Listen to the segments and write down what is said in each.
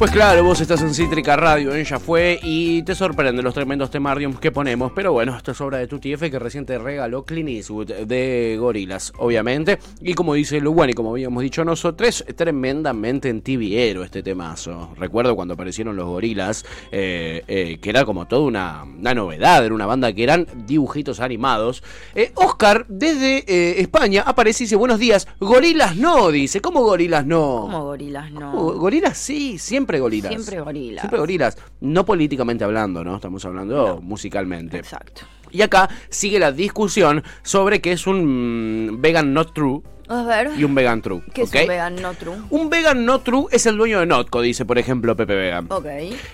Pues claro, vos estás en Cítrica Radio, ella fue y te sorprenden los tremendos temariums que ponemos. Pero bueno, esto es obra de Tutti F que recién te regaló Clint Eastwood de Gorilas, obviamente. Y como dice Luwan y como habíamos dicho nosotros, tremendamente en tibiero este temazo. Recuerdo cuando aparecieron los Gorilas, eh, eh, que era como toda una, una, novedad, era una banda que eran dibujitos animados. Eh, Oscar, desde eh, España, aparece y dice: Buenos días, Gorilas no, dice. ¿Cómo Gorilas no? ¿Cómo gorilas no? ¿Cómo? Gorilas sí, siempre gorilas. Siempre gorilas. Siempre gorilas. No políticamente hablando, ¿no? Estamos hablando musicalmente. Exacto. Y acá sigue la discusión sobre qué es un mm, vegan not true A ver. y un vegan true. ¿Qué es un vegan no true? Un vegan not true es el dueño de Notco, dice por ejemplo Pepe Vegan. Ok.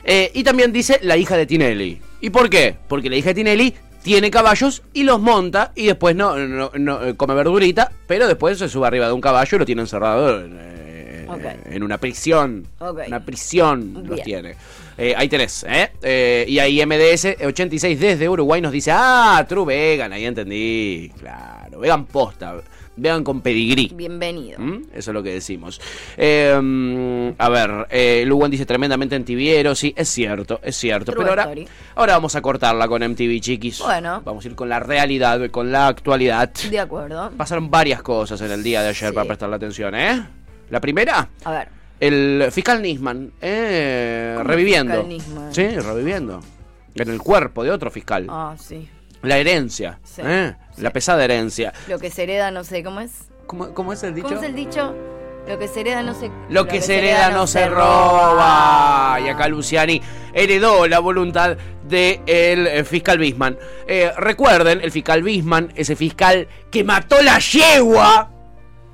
Eh, y también dice la hija de Tinelli. ¿Y por qué? Porque la hija de Tinelli tiene caballos y los monta y después no, no- no, eh, come verdurita, pero después se sube arriba de un caballo y lo tiene encerrado en, eh, Ok. en una prisión. Una prisión los Bien. tiene. Eh, ahí tenés, ¿eh? Eh, Y ahí MDS86 desde Uruguay nos dice, ah, true vegan, ahí entendí. Claro, vegan posta, vegan con pedigrí. Bienvenido. ¿Mm? Eso es lo que decimos. Eh, mm, a ver, eh, Luwan dice tremendamente antiviero. Sí, es cierto, es cierto. True pero ahora, story. ahora vamos a cortarla con MTV, chiquis. Bueno. Vamos a ir con la realidad, con la actualidad. De acuerdo. Pasaron varias cosas en el día de ayer Sí. para prestarle atención, ¿eh? La primera, A ver. el fiscal Nisman, eh, ¿Cómo reviviendo. fiscal Nisman? Sí, reviviendo. En el cuerpo de otro fiscal. Ah, sí. La herencia, Sí, ¿eh? sí. La pesada herencia. Lo que se hereda no sé cómo es. ¿Cómo, cómo es el dicho? ¿Cómo es el dicho? Lo que se hereda no se Lo que se hereda no se roba. Y acá Luciani heredó la voluntad del el fiscal Bisman. Eh, recuerden, el fiscal Bisman, ese fiscal que mató la yegua.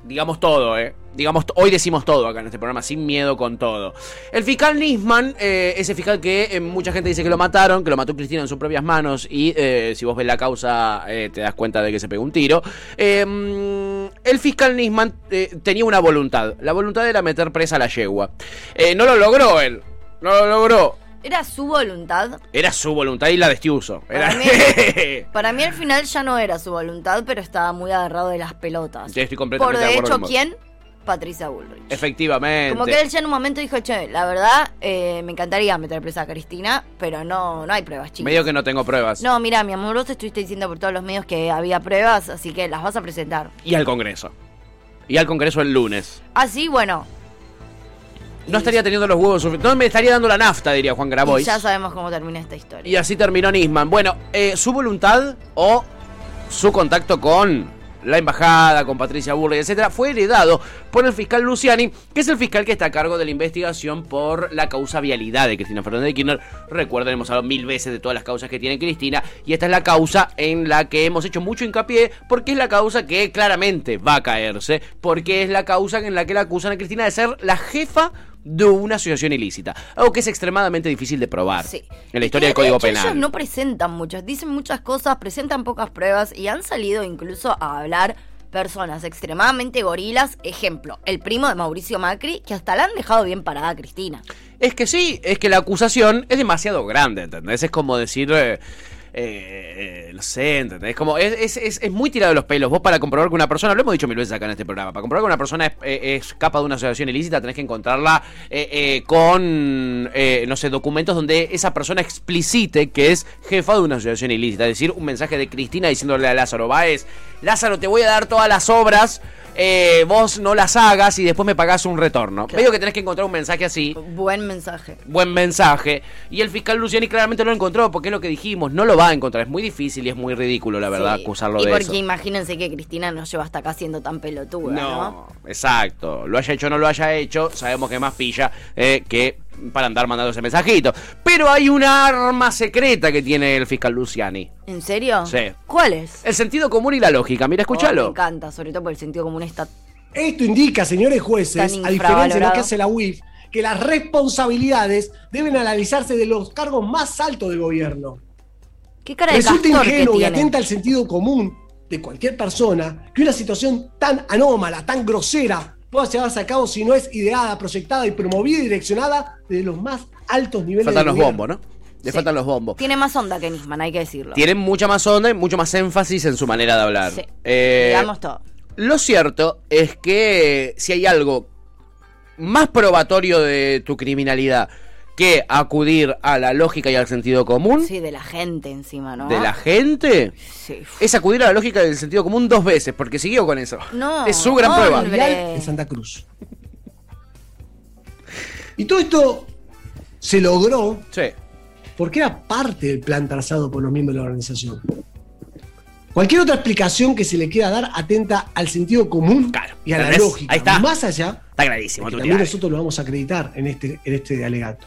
Digamos todo, ¿eh? Digamos, hoy decimos todo acá en este programa, sin miedo con todo. El fiscal Nisman, eh, ese fiscal que eh, mucha gente dice que lo mataron, que lo mató Cristina en sus propias manos, y eh, si vos ves la causa te das cuenta de que se pegó un tiro. Mm, el fiscal Nisman tenía una voluntad, la voluntad era meter presa a la yegua. No lo logró él, no lo logró. Era su voluntad. Era su voluntad y la de Estiuso. Era... Para mí, para mí al final ya no era su voluntad, pero estaba muy agarrado de las pelotas. Yo estoy Por completamente de de acuerdo hecho. ¿quién? Patricia Bullrich. Efectivamente. Como que él ya en un momento dijo, che, la verdad, eh, me encantaría meter presa a Cristina, pero no, no hay pruebas, chicos. Medio que no tengo pruebas. No, mira, mi amor, vos estuviste diciendo por todos los medios que había pruebas, así que las vas a presentar. Y al Congreso. Y al Congreso el lunes. Así, bueno. No Y- estaría teniendo los huevos suficientes. No me estaría dando la nafta, diría Juan Y Grabois. ya sabemos cómo termina esta historia. Y así terminó Nisman. Bueno, eh, su voluntad o su contacto con la embajada, con Patricia Burley, etcétera, fue heredado por el fiscal Luciani, que es el fiscal que está a cargo de la investigación por la causa vialidad de Cristina Fernández de Kirchner. Recuerden, hemos hablado mil veces de todas las causas que tiene Cristina, y esta es la causa en la que hemos hecho mucho hincapié, porque es la causa que claramente va a caerse, porque es la causa en la que la acusan a Cristina de ser la jefa de una asociación ilícita, algo que es extremadamente difícil de probar Sí. en la historia del Código de hecho, Penal. Ellos no presentan muchas, dicen muchas cosas, presentan pocas pruebas y han salido incluso a hablar personas extremadamente gorilas. Ejemplo, el primo de Mauricio Macri, que hasta la han dejado bien parada a Cristina. Es que sí, es que la acusación es demasiado grande, ¿entendés? Es como decir, eh, eh, no sé. Como, es, es, es, muy tirado de los pelos. Vos para comprobar que una persona, lo hemos dicho mil veces acá en este programa, para comprobar que una persona es, eh, capa de una asociación ilícita, tenés que encontrarla eh, eh, con, no sé, documentos donde esa persona explicite que es jefa de una asociación ilícita. Es decir, un mensaje de Cristina diciéndole a Lázaro Báez, Lázaro, te voy a dar todas las obras. Eh, vos no las hagas y después me pagás un retorno. Claro. Veo que tenés que encontrar un mensaje así Buen mensaje. buen mensaje. Y el fiscal Luciani claramente lo encontró, porque es lo que dijimos, no lo va a encontrar. Es muy difícil y es muy ridículo, la verdad, Sí. acusarlo y de porque eso. imagínense que Cristina nos lleva hasta acá siendo tan pelotuda, ¿no? No, exacto. Lo haya hecho o no lo haya hecho, sabemos que más pilla eh, que para andar mandando ese mensajito. Pero hay una arma secreta que tiene el fiscal Luciani. ¿En serio? Sí. ¿Cuál es? El sentido común y la lógica. Mira, Oh, me escúchalo. encanta, sobre todo porque el sentido común está... Esto indica, señores jueces, a diferencia de lo que hace la UIF, que las responsabilidades deben analizarse de los cargos más altos del gobierno. ¿Qué cara de Resulta que ingenuo y atenta al sentido común de cualquier persona que una situación tan anómala, tan grosera, pueda llevarse a cabo si no es ideada, proyectada y promovida y direccionada desde los más altos niveles Faltan los bombos, ¿no? Le Sí. faltan los bombos. Tiene más onda que Nisman, hay que decirlo. Tienen mucha más onda y mucho más énfasis en su manera de hablar. Sí. Eh, Digamos todo. Lo cierto es que si hay algo más probatorio de tu criminalidad que acudir a la lógica y al sentido común Sí, de la gente encima, ¿no? de la gente, Sí. es acudir a la lógica del sentido común dos veces, porque siguió con eso. No, es su gran hombre. prueba. En Santa Cruz. Y todo esto se logró Sí. porque era parte del plan trazado por los miembros de la organización. Cualquier otra explicación que se le quiera dar atenta al sentido común Claro, y a la lógica. Ahí está. Más allá, Está clarísimo. que tu también nosotros lo vamos a acreditar en este, en este alegato.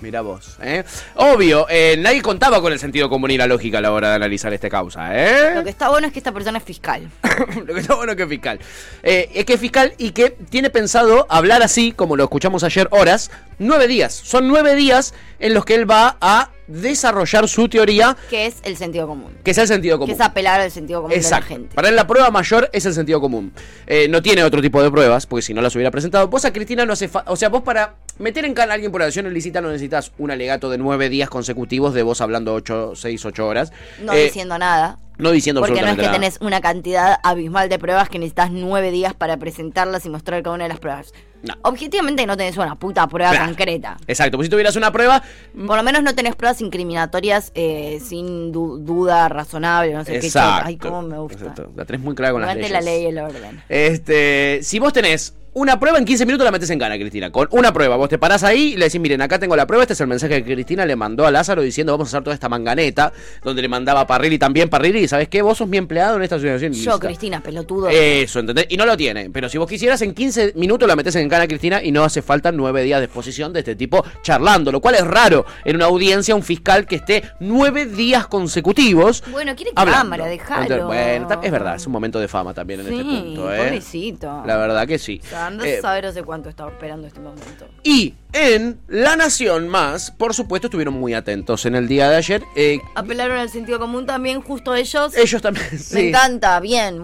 Mira vos, ¿eh? Obvio, eh, nadie contaba con el sentido común y la lógica a la hora de analizar esta causa, ¿eh? Lo que está bueno es que esta persona es fiscal. Lo que está bueno que es fiscal. Eh, es que es fiscal y que tiene pensado hablar así, como lo escuchamos ayer, horas, nueve días. Son nueve días en los que él va a desarrollar su teoría, Que es el sentido común. que es el sentido Que común. es apelar al sentido común Exacto. de la gente. Para él la prueba mayor es el sentido común. Eh, no tiene otro tipo de pruebas, porque si no las hubiera presentado. Vos a Cristina no hace O sea, vos para meter en cana a alguien por acción ilícita no necesitas un alegato de nueve días consecutivos de vos hablando ocho, seis, ocho horas. No Eh, diciendo nada. No diciendo Porque no es que nada. tenés una cantidad abismal de pruebas que necesitas nueve días para presentarlas y mostrar cada una de las pruebas. No. Objetivamente no tenés una puta prueba Claro. concreta. Exacto, pues si tuvieras una prueba, Por lo menos no tenés pruebas incriminatorias eh, sin du- duda razonable, no sé Exacto. qué. Ay, cómo me gusta. Exacto. La tenés muy clara con las leyes. la ley y el orden. Este, si vos tenés una prueba en 15 minutos la metes en gana, Cristina. Con una prueba, vos te parás ahí y le decís, miren, acá tengo la prueba, este es el mensaje que Cristina le mandó a Lázaro diciendo vamos a hacer toda esta manganeta, donde le mandaba a Parrilli también, Parrilli, ¿sabes qué? Vos sos mi empleado en esta asociación. Yo, ilícita". Cristina, pelotudo. Eso, ¿entendés? Y no lo tiene. Pero si vos quisieras, en 15 minutos la metes en gana, Cristina, y no hace falta nueve días de exposición de este tipo charlando, lo cual es raro en una audiencia un fiscal que esté nueve días consecutivos. Bueno, quiere cámara. Entonces, Bueno, es verdad, es un momento de fama también en sí, este punto, ¿eh? pobrecito. La verdad que sí. O anda Eh, a saber hace cuánto estaba esperando este momento. y en La Nación Más, por supuesto, estuvieron muy atentos en el día de ayer. Eh, Apelaron al sentido común también, justo ellos. ellos también. Me sí. encanta, bien.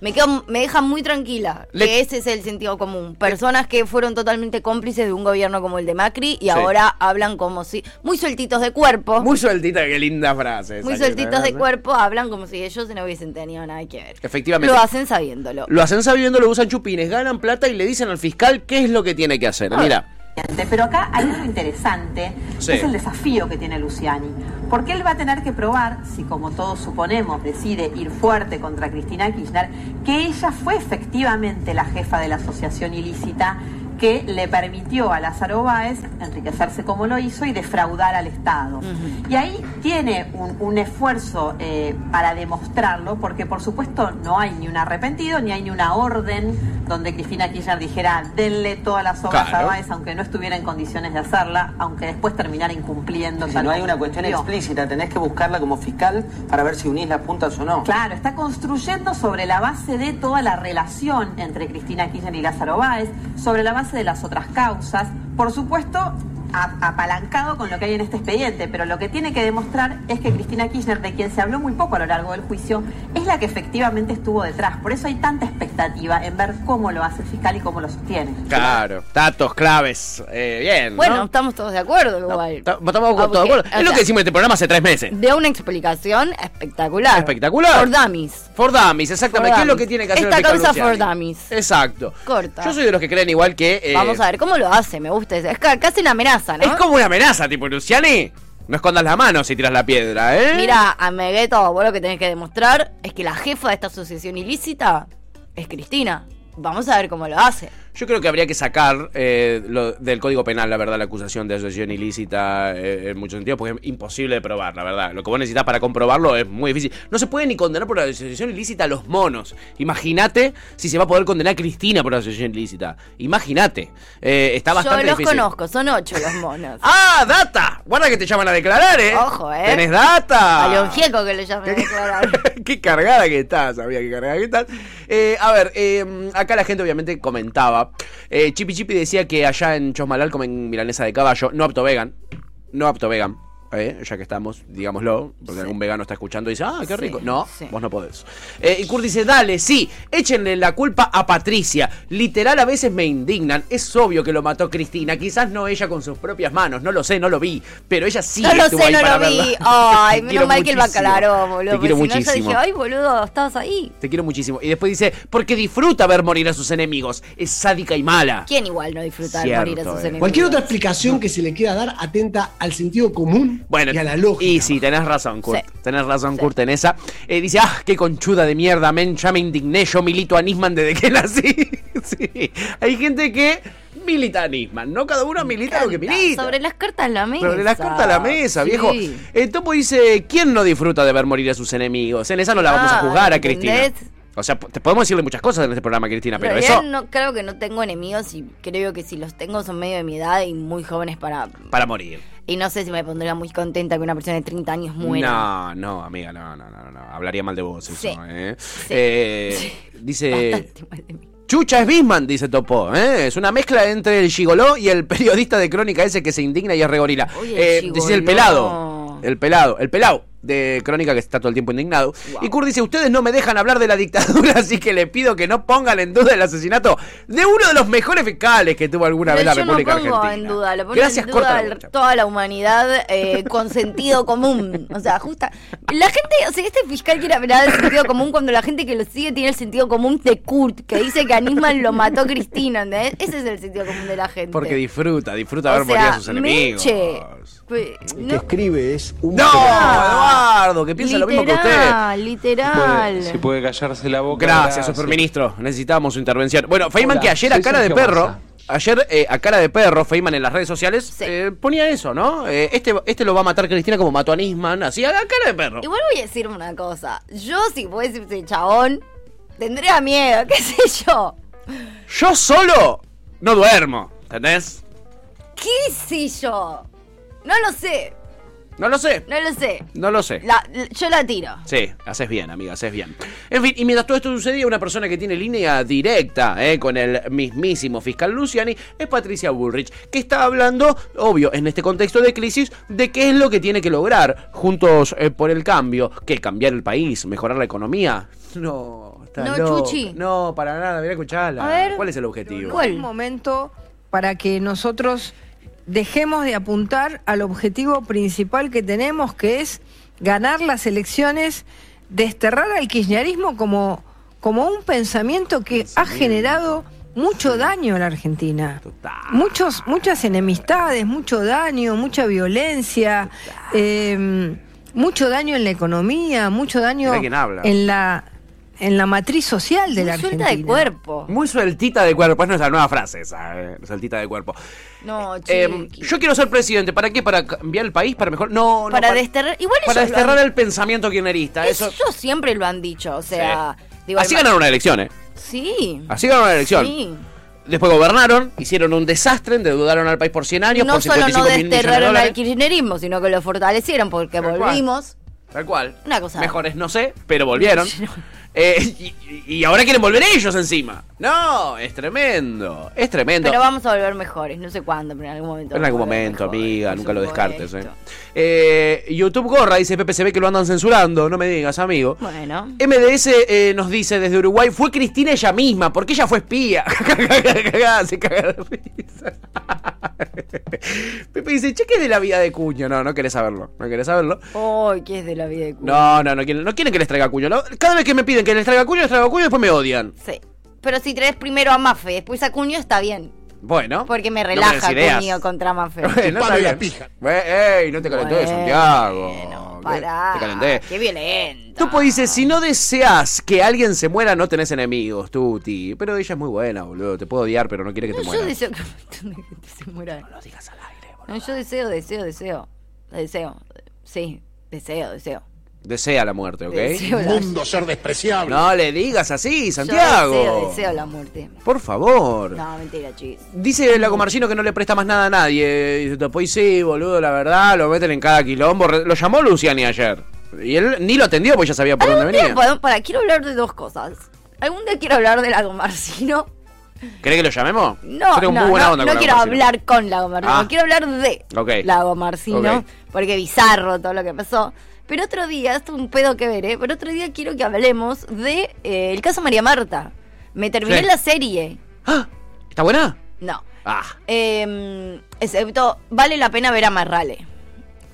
Me, quedo, me deja muy tranquila Le- que ese es el sentido común. Personas que fueron totalmente cómplices de un gobierno como el de Macri y ahora hablan como si. Muy sueltitos de cuerpo. Muy sueltita, qué linda frase. muy sueltitos de cuerpo, hablan como si ellos no hubiesen tenido nada que ver. Efectivamente. Lo hacen sabiéndolo. Lo hacen sabiendo, lo usan chupines, ganan plata y le dicen al fiscal qué es lo que tiene que hacer. Mira. Pero acá hay algo interesante, Sí. que es el desafío que tiene Luciani. Porque él va a tener que probar, si como todos suponemos decide ir fuerte contra Cristina Kirchner, que ella fue efectivamente la jefa de la asociación ilícita que le permitió a Lázaro Báez enriquecerse como lo hizo y defraudar al Estado. Y ahí tiene un, un esfuerzo eh, para demostrarlo, porque por supuesto no hay ni un arrepentido, ni hay ni una orden donde Cristina Kirchner dijera, denle todas las obras Claro. a Báez, aunque no estuviera en condiciones de hacerla, aunque después terminara incumpliendo. Si no hay una cuestión explícita, tenés que buscarla como fiscal para ver si unís las puntas o no. Claro, está construyendo sobre la base de toda la relación entre Cristina Kirchner y Lázaro Báez, sobre la base de las otras causas, por supuesto apalancado con lo que hay en este expediente, pero lo que tiene que demostrar es que Cristina Kirchner, de quien se habló muy poco a lo largo del juicio, es la que efectivamente estuvo detrás. Por eso hay tanta expectativa en ver cómo lo hace el fiscal y cómo lo sostiene. Claro, datos claves. Eh, bien. Bueno, ¿no? estamos todos de acuerdo No, igual. ta- estamos todos de acuerdo. Es lo que decimos en este programa hace tres meses. De una explicación espectacular. Espectacular. Por dummies. For Dummies, exactamente. For ¿Qué es lo que tiene que hacer Esta el fiscal causa Luciani? for dummies. Exacto. Corta. Yo soy de los que creen igual que. eh, Vamos a ver cómo lo hace, me gusta. eso. Es ca- casi una amenaza, ¿no? Es como una amenaza, tipo, Luciani. No escondas la mano si tiras la piedra, ¿eh? Mira, Amegueto, vos lo que tenés que demostrar es que la jefa de esta asociación ilícita es Cristina. Vamos a ver cómo lo hace. Yo creo que habría que sacar eh, lo- del Código Penal, la verdad, la acusación de asociación ilícita eh, en muchos sentidos, porque es imposible de probar, la verdad. Lo que vos necesitas para comprobarlo es muy difícil. No se puede ni condenar por asociación ilícita a los monos. Imagínate si se va a poder condenar a Cristina por asociación ilícita. Imagínate. Eh, está Yo bastante los difícil. conozco, son ocho los monos. ¡Ah, data! Guarda que te llaman a declarar, ¿eh? Ojo, ¿eh? ¡Tenés data! A León Gieco que le llaman a declarar. qué cargada que estás, sabía qué cargada que estás. Eh, a ver, acá la gente obviamente comentaba. Eh, Chipi Chipi decía que allá en Chosmalal comen milanesa de caballo, no apto vegan. No apto vegan. Eh, ya que estamos, digámoslo, porque algún vegano está escuchando y dice, ah, qué Sí, rico. No, sí. vos no podés. Eh, y Kurt dice, dale, sí, échenle la culpa a Patricia. Literal, a veces me indignan. Es obvio que lo mató Cristina, quizás no ella con sus propias manos, no lo sé, no lo vi, pero ella sí no lo estuvo sé, ahí no para lo vi. Ay, menos mal que muchísimo. aclaró, boludo. Te quiero no, yo muchísimo. dije, ay, boludo, estabas ahí. Te quiero muchísimo. Y después dice, porque disfruta ver morir a sus enemigos. Es sádica y mala. ¿Quién igual no disfruta de Cierto, morir a sus eh. enemigos? Cualquier otra explicación que se le quiera dar atenta al sentido común Bueno, y a la lógica. y sí, tenés razón, Kurt. Sí. Tenés razón, Sí. Kurt, en esa. Eh, dice, ah, qué conchuda de mierda, men, ya me indigné, yo milito a Nisman desde que nací. sí. Hay gente que milita a Nisman, ¿no? Cada uno milita lo que milita. Sobre las cartas la mesa. Sobre las cartas a la mesa, Sí. viejo. El topo dice, ¿quién no disfruta de ver morir a sus enemigos? En esa no la vamos a Ah, juzgar a ¿entendés? Cristina. O sea, te podemos decirle muchas cosas en este programa, Cristina, pero eso no creo que no tengo enemigos y creo que si los tengo son medio de mi edad y muy jóvenes para... para morir. Y no sé si me pondría muy contenta que una persona de 30 años muera. No, no, amiga, no, no, no, no. Hablaría mal de vos eso, Sí. ¿eh? Sí. Eh, Dice... Bastante mal de mí. Chucha es Bisman, dice Topo. ¿eh? Es una mezcla entre el gigoló y el periodista de crónica ese que se indigna y es regorila. Eh, dice el pelado. El pelado. El pelado de crónica que está todo el tiempo indignado. Wow. Y Kurt dice, ustedes no me dejan hablar de la dictadura, así que le pido que no pongan en duda el asesinato de uno de los mejores fiscales que tuvo alguna vez la yo no República pongo Argentina. en duda, lo pongo Gracias, en duda la toda la humanidad eh, con sentido común. O sea, justa. La gente, o sea, este fiscal quiere hablar del sentido común cuando la gente que lo sigue tiene el sentido común de Kurt, que dice que Anisman lo mató Cristina, ¿entendés? Ese es el sentido común de la gente. Porque disfruta, disfruta O ver morir a sus enemigos. Meche, pues, no- escribe es un No, Eduardo, que piensa lo mismo que usted. literal, literal. Si puede callarse la boca. Gracias, superministro. Necesitamos su intervención. Bueno, Feynman Hola, que ayer a cara de perro, ayer eh, a cara de perro, Feynman en las redes sociales Sí. eh, ponía eso, ¿no? Eh, este, este lo va a matar Cristina como mató a Nisman, así a cara de perro. Igual voy a decir una cosa. Yo, si fuese ese chabón, tendría miedo, qué sé yo. Yo solo no duermo, ¿entendés? ¿Qué sé yo? No lo sé, No lo sé, no lo sé. no lo sé. La- yo la tiro. Sí, haces bien, amiga, haces bien. En fin, y mientras todo esto sucedía, una persona que tiene línea directa eh, con el mismísimo fiscal Luciani es Patricia Bullrich, que está hablando, obvio, en este contexto de crisis, de qué es lo que tiene que lograr juntos eh, por el cambio, que cambiar el país, mejorar la economía. No, está No, loca. Chuchi. No, para nada, mira, escucharla. A ver. ¿Cuál es el objetivo? ¿Cuál? un momento para que nosotros dejemos de apuntar al objetivo principal que tenemos, que es ganar las elecciones, desterrar al kirchnerismo como, como un pensamiento que ha generado mucho daño en la Argentina. Muchos, muchas enemistades, mucho daño, mucha violencia, eh, mucho daño en la economía, mucho daño en la en la matriz social de Muy la suelta Argentina. de cuerpo. Muy sueltita de cuerpo, es nuestra nueva frase esa, eh, sueltita de cuerpo. No, Eh, chiqui. yo quiero ser presidente, ¿para qué? ¿Para cambiar el país? ¿Para mejor? No, no. para desterrar. Igual Para ellos desterrar han- el pensamiento kirchnerista. Eso. Ellos siempre lo han dicho. O sea, digo, Así ganaron una elección, ¿eh? Sí. Así ganaron una elección. Sí. Después gobernaron, hicieron un desastre, endeudaron al país por 100 años, No por solo 55 no desterraron al kirchnerismo, sino que lo fortalecieron porque Tal cual. volvimos. Tal cual. Una cosa. Mejores no sé, pero volvieron. Eh, y, y ahora quieren volver ellos encima. No, es tremendo. Es tremendo. Pero vamos a volver mejores. No sé cuándo, pero en algún momento. En algún momento, amiga, nunca lo descartes. Eh. Eh, YouTube Gorra dice Pepe se ve que lo andan censurando, no me digas, amigo. Bueno. MDS nos dice desde Uruguay, fue Cristina ella misma, porque ella fue espía. Se caga de risa. Pepe dice, che, ¿qué es de la vida de Cuño? No, no querés saberlo, no querés saberlo. Ay, ¿qué es de la vida de Cuba? No, no, no quieren, no quieren que les traiga Cuño. Cada vez que me piden que les traiga Cuño, les traigo Cuño y después me odian. Sí. Pero si traes primero a Mafe, después a Cuño, está bien. Bueno. Porque me no relaja ideas. Cuño contra Mafe. Bueno, está bien. Bueno, ey, no te calenté, Bueno, Santiago. Pará. Te calenté. Qué violento. Tupo dice, si no deseas que alguien se muera, no tenés enemigos, Tuti. Pero ella es muy buena, boludo. Te puedo odiar, pero no quiere que No, te yo mueras. deseo que un montón de gente se muera. No lo digas al aire, boludo. No, yo deseo, deseo, deseo. Deseo. Sí, deseo, deseo. Desea la muerte, ¿ok? Deseo la- Mundo ser despreciable. No le digas así, Yo Santiago. deseo, deseo la muerte. Por favor. No, mentira, chis. Dice el Marcino que no le presta más nada a nadie. Dice, Topo, y sí, boludo, la verdad, lo meten en cada quilombo. Lo llamó Luciani ayer. Y él ni lo atendió porque ya sabía por dónde venía. podemos- para, quiero hablar de dos cosas. Algún día quiero hablar de Lago Marcino ¿Querés que lo llamemos? No, Yo tengo no, muy buena no, onda no con quiero hablar con Lago Marcino, Ah. quiero hablar de Ok. Lago Marcino, Ok. porque bizarro todo lo que pasó. Pero otro día, esto es un pedo que ver, ¿eh? Pero otro día quiero que hablemos de eh, el caso María Marta. Me terminé Sí. la serie. Ah, ¿Está buena? No. Ah, Eh, excepto, vale la pena ver a Marrale.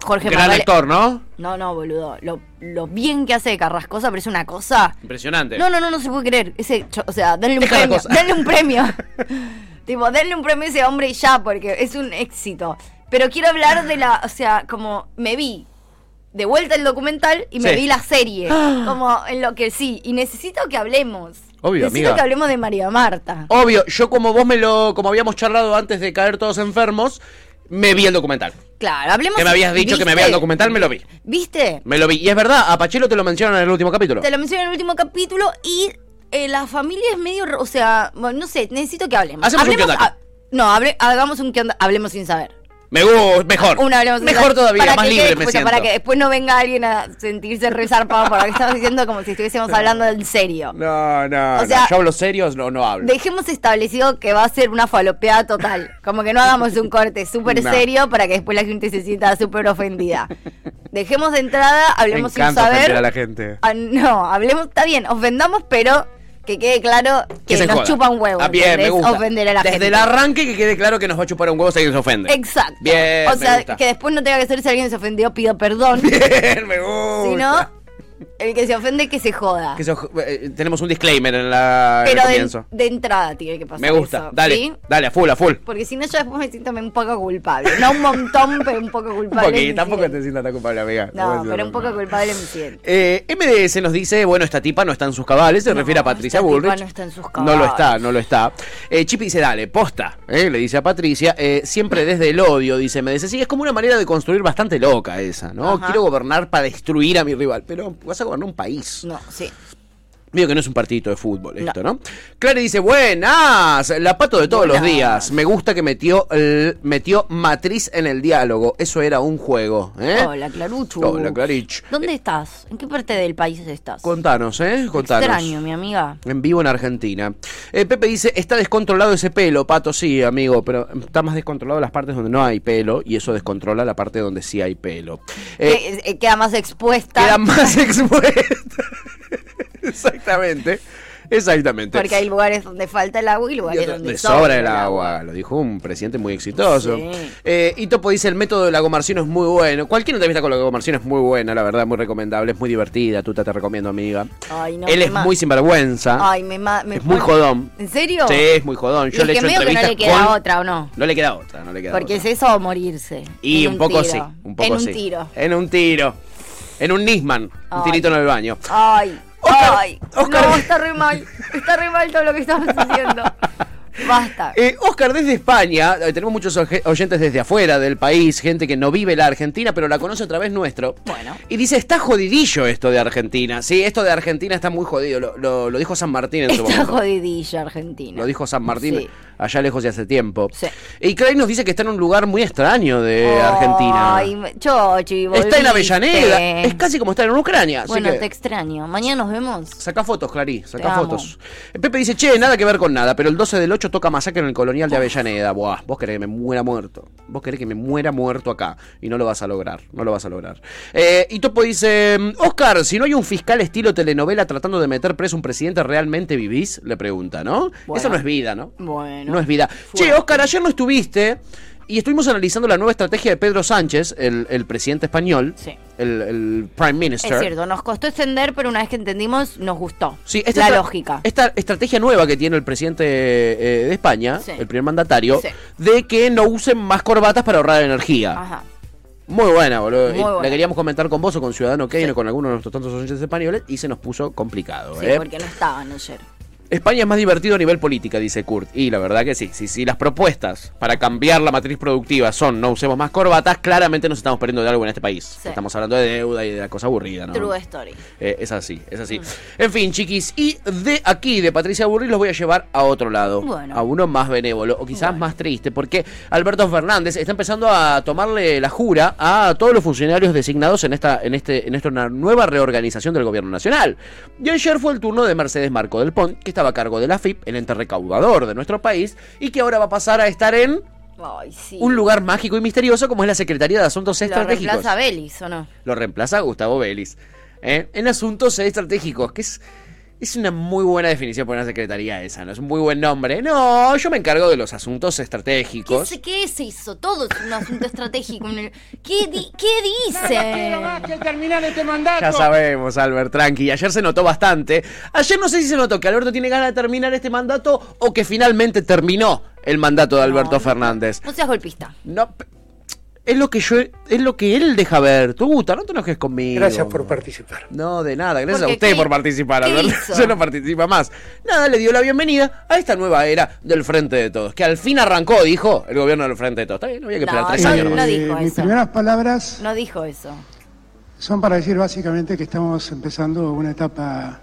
Jorge gran Marrale. actor, ¿no? No, no, boludo. Lo, lo bien que hace de Carrascosa parece una cosa. Impresionante. No, no, no, no se puede creer. Ese, o sea, denle un premio. Denle un premio. tipo, denle un premio a ese hombre y ya, porque es un éxito. Pero quiero hablar de la, o sea, como me vi de vuelta el documental y me Sí. vi la serie. Como en lo que sí. Y necesito que hablemos. Obvio, necesito amiga. que hablemos de María Marta. Obvio, yo como vos me lo, como habíamos charlado antes de caer todos enfermos, me vi el documental. Claro, hablemos. Que me habías dicho que me veía el documental, me lo vi. ¿Viste? Me lo vi. Y es verdad, a Pachelo te lo mencionan en el último capítulo. Te lo mencioné en el último capítulo y eh, la familia es medio, o sea, bueno, no sé, necesito que hablemos. Hacemos un Hablemos- qué onda acá. ah, no, hable- hagamos un que onda, hablemos sin saber. Me gusta, mejor. Una sin mejor todavía, para más que libre me siento. Para que después no venga alguien a sentirse resarpado por lo que estamos diciendo como si estuviésemos hablando en serio. No, no, O no, sea, yo hablo serios, no, no hablo. Dejemos establecido que va a ser una falopeada total. Como que no hagamos un corte súper No. serio para que después la gente se sienta súper ofendida. Dejemos de entrada, Me hablemos sin encanta saber. a la gente. Ah, no, hablemos, está bien, ofendamos, pero que quede claro que, se nos joda. chupa un huevo. Ah, bien, me gusta. Ofender a la Desde gente. el arranque que quede claro que nos va a chupar un huevo si alguien se ofende. Exacto. Bien, o me sea, gusta. que después no tenga que ser si alguien se ofendió, pido perdón. Bien, me gusta. Si no, el que se ofende, que se joda. Que se- eh, tenemos un disclaimer en la en el pero de, de entrada tiene que pasar. Me gusta. eso, dale, ¿sí? dale, a full, a full. Porque si no, yo después me siento un poco culpable. No un montón, pero un poco culpable. me tampoco siento. te sientas tan culpable, amiga. No, pero un poco culpable. me siento. Eh, MDS nos dice, bueno, esta tipa no está en sus cabales, se No, refiere a Patricia esta tipa Bullrich. no está en sus No lo cabales. está, no lo está. Eh, Chipi dice, dale, posta, eh, le dice a Patricia, eh, siempre desde el odio, dice MDS. Sí, es como una manera de construir bastante loca esa, ¿no? Ajá. Quiero gobernar para destruir a mi rival, pero vas a gobernar un país. No, sí. Digo que no es un partidito de fútbol esto, ¿no? Clara dice, buenas, la pato de todos los días. Me gusta que metió, el- metió matriz en el diálogo. Eso era un juego, ¿eh? Hola, Claruchu. Hola, Clarich. ¿Dónde estás? ¿En qué parte del país estás? Contanos, ¿eh? Contanos. Extraño, mi amiga. En vivo en Argentina. Eh, Pepe dice, está descontrolado ese pelo, Pato, sí, amigo, pero está más descontrolado las partes donde no hay pelo y eso descontrola la parte donde sí hay pelo. Eh, eh, queda más expuesta. queda más expuesta. Exactamente. Exactamente. Porque hay lugares donde falta el agua y lugares donde de sobra el agua, lo dijo un presidente muy exitoso. Sí. Eh, y Topo dice, el método de Lago Marcino es muy bueno. Cualquier entrevista con Lago Marcino es muy buena, la verdad, muy recomendable, es muy divertida. Tú te recomiendo, amiga. Ay, no, Él es muy sinvergüenza. Ay, me, me es muy jodón. ¿En serio? Sí, es muy jodón. Yo Y le he hecho que no le queda con- otra, ¿o no? No le queda otra, no le queda Porque otra. es eso o morirse. Y En un, poco tiro. sí, un poco En un sí. tiro. En un tiro. En un Nisman, un tirito en el baño. Ay, Oscar, ay. Oscar. No, está re mal. Está re mal todo lo que estamos haciendo. Basta. Eh, Oscar, desde España, eh, tenemos muchos oyentes desde afuera del país, gente que no vive la Argentina, pero la conoce a través nuestro. Bueno. Y dice, está jodidillo esto de Argentina. Sí, esto de Argentina está muy jodido. Lo, lo- lo dijo San Martín en su Está momento. jodidilla Argentina. Lo dijo San Martín Sí. Allá lejos de hace tiempo. Sí. Y Craig nos dice que está en un lugar muy extraño de Argentina. Ay, me- Chochi, está en. Avellaneda. Es casi como estar en Ucrania. Así Bueno, que... te extraño. Mañana nos vemos. Saca fotos, Clarí, saca fotos. Pepe dice, che, nada que ver con nada, pero el 12 del 8 toca masacre en el colonial de Avellaneda. Buah, vos querés que me muera muerto. Vos querés que me muera muerto acá. Y no lo vas a lograr, no lo vas a lograr. Eh, y Topo dice, Oscar, si no hay un fiscal estilo telenovela tratando de meter preso a un presidente, ¿realmente vivís? Le pregunta, ¿no? Bueno. Eso no es vida, ¿no? Bueno. No es vida. Che, Oscar, ayer no estuviste y estuvimos analizando la nueva estrategia de Pedro Sánchez, el, el presidente español, Sí. el, el Prime Minister. Es cierto, nos costó extender, pero una vez que entendimos, nos gustó. Sí, esta la lógica. Esta estrategia nueva que tiene el presidente eh, de España, Sí. el primer mandatario, de que no usen más corbatas para ahorrar energía. Ajá. Muy buena, boludo. Muy Y buena. La queríamos comentar con vos o con Ciudadano Kane Sí. o con algunos de nuestros tantos oyentes españoles y se nos puso complicado. Sí, ¿eh? porque no estaban ayer. España es más divertido a nivel política, dice Kurt. Y la verdad que sí. Si, si las propuestas para cambiar la matriz productiva son no usemos más corbatas, claramente nos estamos perdiendo de algo en este país. Sí. Estamos hablando de deuda y de la cosa aburrida, ¿no? True story. Eh, es así, es así. En fin, chiquis, y de aquí, de Patricia Burri, los voy a llevar a otro lado. Bueno. A uno más benévolo, o quizás más triste, porque Alberto Fernández está empezando a tomarle la jura a todos los funcionarios designados en esta, en este, en esta nueva reorganización del gobierno nacional. Y ayer fue el turno de Mercedes Marco del Pont, que estaba estaba a cargo de la FIP, el ente recaudador de nuestro país, y que ahora va a pasar a estar en Ay, sí. un lugar mágico y misterioso como es la Secretaría de Asuntos Lo Estratégicos. reemplaza Belis, ¿o no? Lo reemplaza Gustavo Vélez. ¿eh? En Asuntos Estratégicos, que es, es una muy buena definición para una secretaría esa, ¿no? Es un muy buen nombre. No, yo me encargo de los asuntos ¿Qué, estratégicos. se- ¿Qué es eso? Todo es un asunto estratégico. ¿Qué, di- qué dice? Ya sabemos, Albert, tranqui. Ayer se notó bastante. Ayer no sé si se notó que Alberto tiene ganas de terminar este mandato o que finalmente terminó el mandato de Alberto Fernández. No seas golpista. No, es lo que yo, es lo que él deja ver. Tú, Guta, no te enojes conmigo. Gracias por participar. No, de nada, gracias a usted ¿qué- por participar, qué Alberto. hizo? Ya no participa más. Nada, le dio la bienvenida a esta nueva era del Frente de Todos, que al fin arrancó, dijo, el gobierno del Frente de Todos. Está bien, no había que esperar No, tres no, años. no dijo mis eso. primeras palabras No dijo eso. son para decir básicamente que estamos empezando una etapa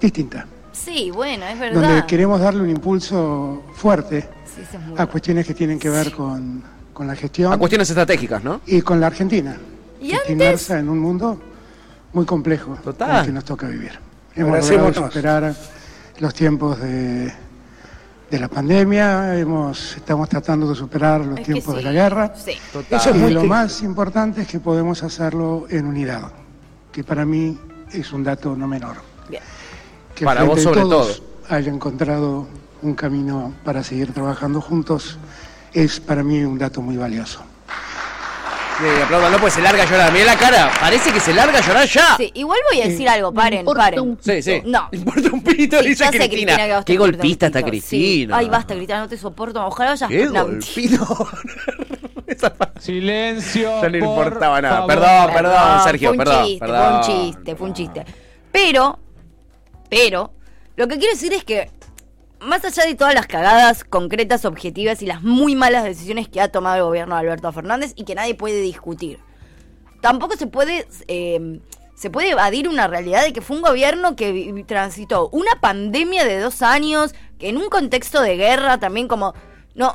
distinta, Sí, bueno, es donde verdad. queremos darle un impulso fuerte Sí, es muy a cuestiones que tienen que ver con, con la gestión A cuestiones estratégicas, ¿no? y con la Argentina, ¿Y que está antes? inmersa en un mundo muy complejo Total. con el que nos toca vivir. Hemos logrado superar los tiempos de, de la pandemia, hemos, estamos tratando de superar los Es tiempos de sí, la guerra. Sí. Eso es y muy lo triste. más importante es que podemos hacerlo en unidad, que para mí es un dato no menor. Bien. Que Para vos a sobre todos todo. haya encontrado un camino para seguir trabajando juntos es para mí un dato muy valioso. Sí, apláudanlo, pues se larga a llorar. Mira la cara, parece que se larga a llorar ya. Sí, igual voy a decir algo, paren, paren. Sí, sí. No. Importa un pito, Sí, dice Cristina. que a vos te Qué golpista está. Cristina. Sí. Ay, basta, Cristina, no te soporto. Ojalá vayas Qué no, golpito. Silencio. Ya no le por importaba nada. favor. Perdón, perdón, Sergio, fue un perdón. chiste, perdón. Fue un chiste, fue un chiste. Pero, pero, lo que quiero decir es que, más allá de todas las cagadas concretas, objetivas y las muy malas decisiones que ha tomado el gobierno de Alberto Fernández y que nadie puede discutir, tampoco se puede. eh, se puede evadir una realidad de que fue un gobierno que transitó una pandemia de dos años, que en un contexto de guerra también como... No,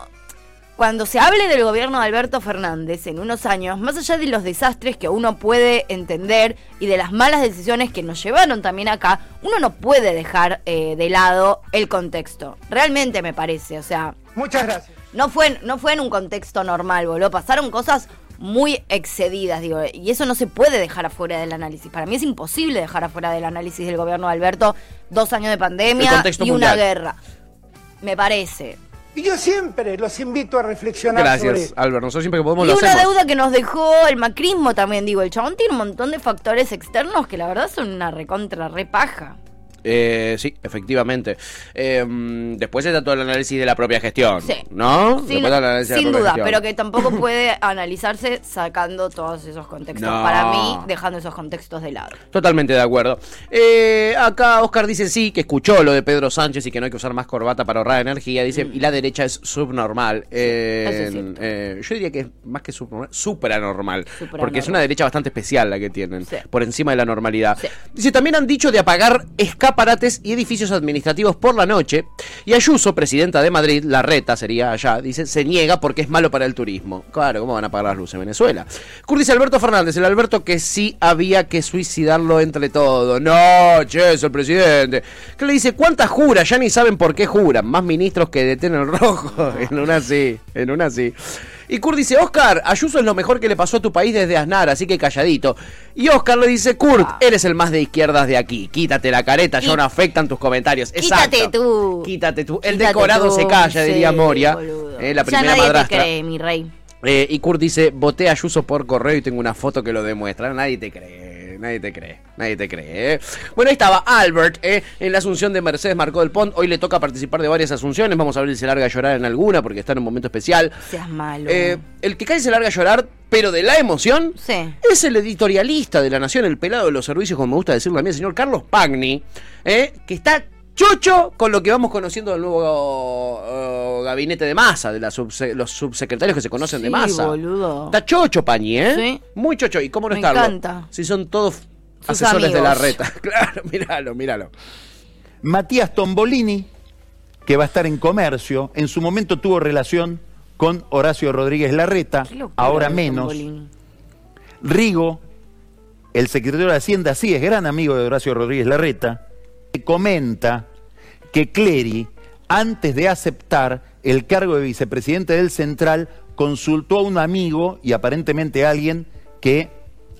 cuando se hable del gobierno de Alberto Fernández en unos años, más allá de los desastres que uno puede entender y de las malas decisiones que nos llevaron también acá, uno no puede dejar eh, de lado el contexto. Realmente me parece, o sea, Muchas gracias. no fue, no fue en un contexto normal, boludo. Pasaron cosas muy excedidas, digo, y eso no se puede dejar afuera del análisis. Para mí es imposible dejar afuera del análisis del gobierno de Alberto dos años de pandemia y una guerra. Me parece. Y yo siempre los invito a reflexionar sobre Gracias. Albert. Nosotros siempre que podemos Y lo una hacemos. deuda que nos dejó el macrismo también, digo, el chabón tiene un montón de factores externos que la verdad son una recontra repaja. Eh, sí, efectivamente. Eh, mm, después está todo el análisis de la propia gestión. Sí. ¿No? Sin, sin duda, gestión. pero que tampoco puede analizarse sacando todos esos contextos. No. Para mí, dejando esos contextos de lado. Totalmente de acuerdo. Eh, acá Oscar dice sí, que escuchó lo de Pedro Sánchez y que no hay que usar más corbata para ahorrar energía. Dice, y la derecha es subnormal. Mm. es eh, yo diría que es más que subnormal, superanormal. Superanormal. Porque es una derecha bastante especial la que tienen, Sí. por encima de la normalidad. Sí. Dice, también han dicho de apagar escaparates y edificios administrativos por la noche. Y Ayuso, presidenta de Madrid, la reta sería allá, dice, se niega porque es malo para el turismo. Claro, ¿cómo van a apagar las luces en Venezuela? Kurt dice Alberto Fernández, el Alberto que sí había que suicidarlo entre todos. No, che, es el presidente. Que le dice, ¿cuántas juras? Ya ni saben por qué juran. Más ministros que detienen el rojo. en una sí, en una sí. Y Kurt dice, Oscar, Ayuso es lo mejor que le pasó a tu país desde Aznar, así que calladito. Y Oscar le dice, Kurt, eres el más de izquierdas de aquí. Quítate la careta, ya no afectan tus comentarios. Quítate Exacto. tú. Quítate tú. El Quítate decorado tú, se calla, sí, diría Moria. eh, la ya primera nadie madrastra. te cree, mi rey. Eh, y Kurt dice, voté a Ayuso por correo y tengo una foto que lo demuestra. Nadie te cree, nadie te cree, nadie te cree. eh. Bueno, ahí estaba Albert eh, en la asunción de Mercedes Marcó del Pont. Hoy le toca participar de varias asunciones. Vamos a ver si se larga a llorar en alguna porque está en un momento especial. Seas malo. Eh, el que cae se larga a llorar, pero de la emoción, Sí. es el editorialista de La Nación, el pelado de los servicios, como me gusta decirlo a mí, el señor Carlos Pagni, eh, que está chocho con lo que vamos conociendo del nuevo eh, gabinete de masa, de la subse- los subsecretarios que se conocen de masa. boludo. Está chocho, Pañi, ¿eh? Sí. Muy chocho. ¿Y cómo no Me estarlo? encanta. Si son todos Sus asesores de la reta. Claro, míralo, míralo. Matías Tombolini, que va a estar en comercio, en su momento tuvo relación con Horacio Rodríguez Larreta, ahora menos. Tombolini. Rigo, el secretario de Hacienda, sí es gran amigo de Horacio Rodríguez Larreta. Comenta que Clery, antes de aceptar el cargo de vicepresidente del Central, consultó a un amigo y aparentemente a alguien que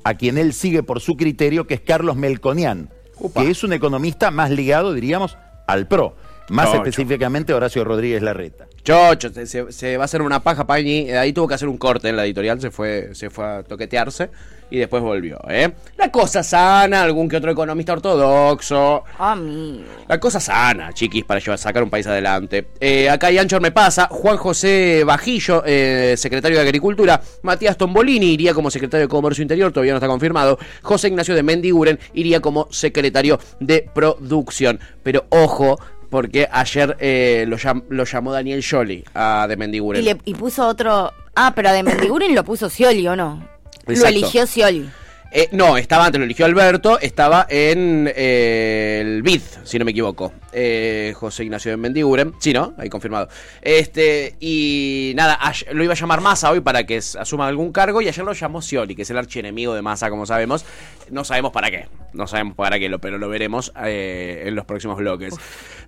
a quien él sigue por su criterio, que es Carlos Melconian, que es un economista más ligado, diríamos, al PRO. Más Chocho. específicamente Horacio Rodríguez Larreta. Chocho, se, se- se va a hacer una paja, Pañi. Ahí tuvo que hacer un corte en la editorial, se fue, se fue a toquetearse y después volvió, ¿eh? La cosa sana, algún que otro economista ortodoxo. Amigo. La cosa sana, chiquis, para llevar, sacar un país adelante. Eh, acá y Anchor me pasa, Juan José Bajillo, eh, secretario de Agricultura, Matías Tombolini iría como secretario de Comercio Interior, todavía no está confirmado, José Ignacio de Mendiguren iría como secretario de Producción. Pero ojo, porque ayer eh, lo, llam- lo llamó Daniel Scioli a de Mendiguren. Y, le, y puso otro. Ah, pero a de Mendiguren lo puso Scioli, ¿o no? Lo eligió Scioli. Eh, no, estaba antes, lo eligió Alberto, estaba en eh, el BID, si no me equivoco. Eh, José Ignacio de Mendiguren. Sí, ¿no? Ahí confirmado. Este, y nada, lo iba a llamar Massa hoy para que asuma algún cargo, y ayer lo llamó Scioli, que es el archienemigo de Massa, como sabemos. No sabemos para qué, no sabemos para qué, pero lo veremos eh, en los próximos bloques.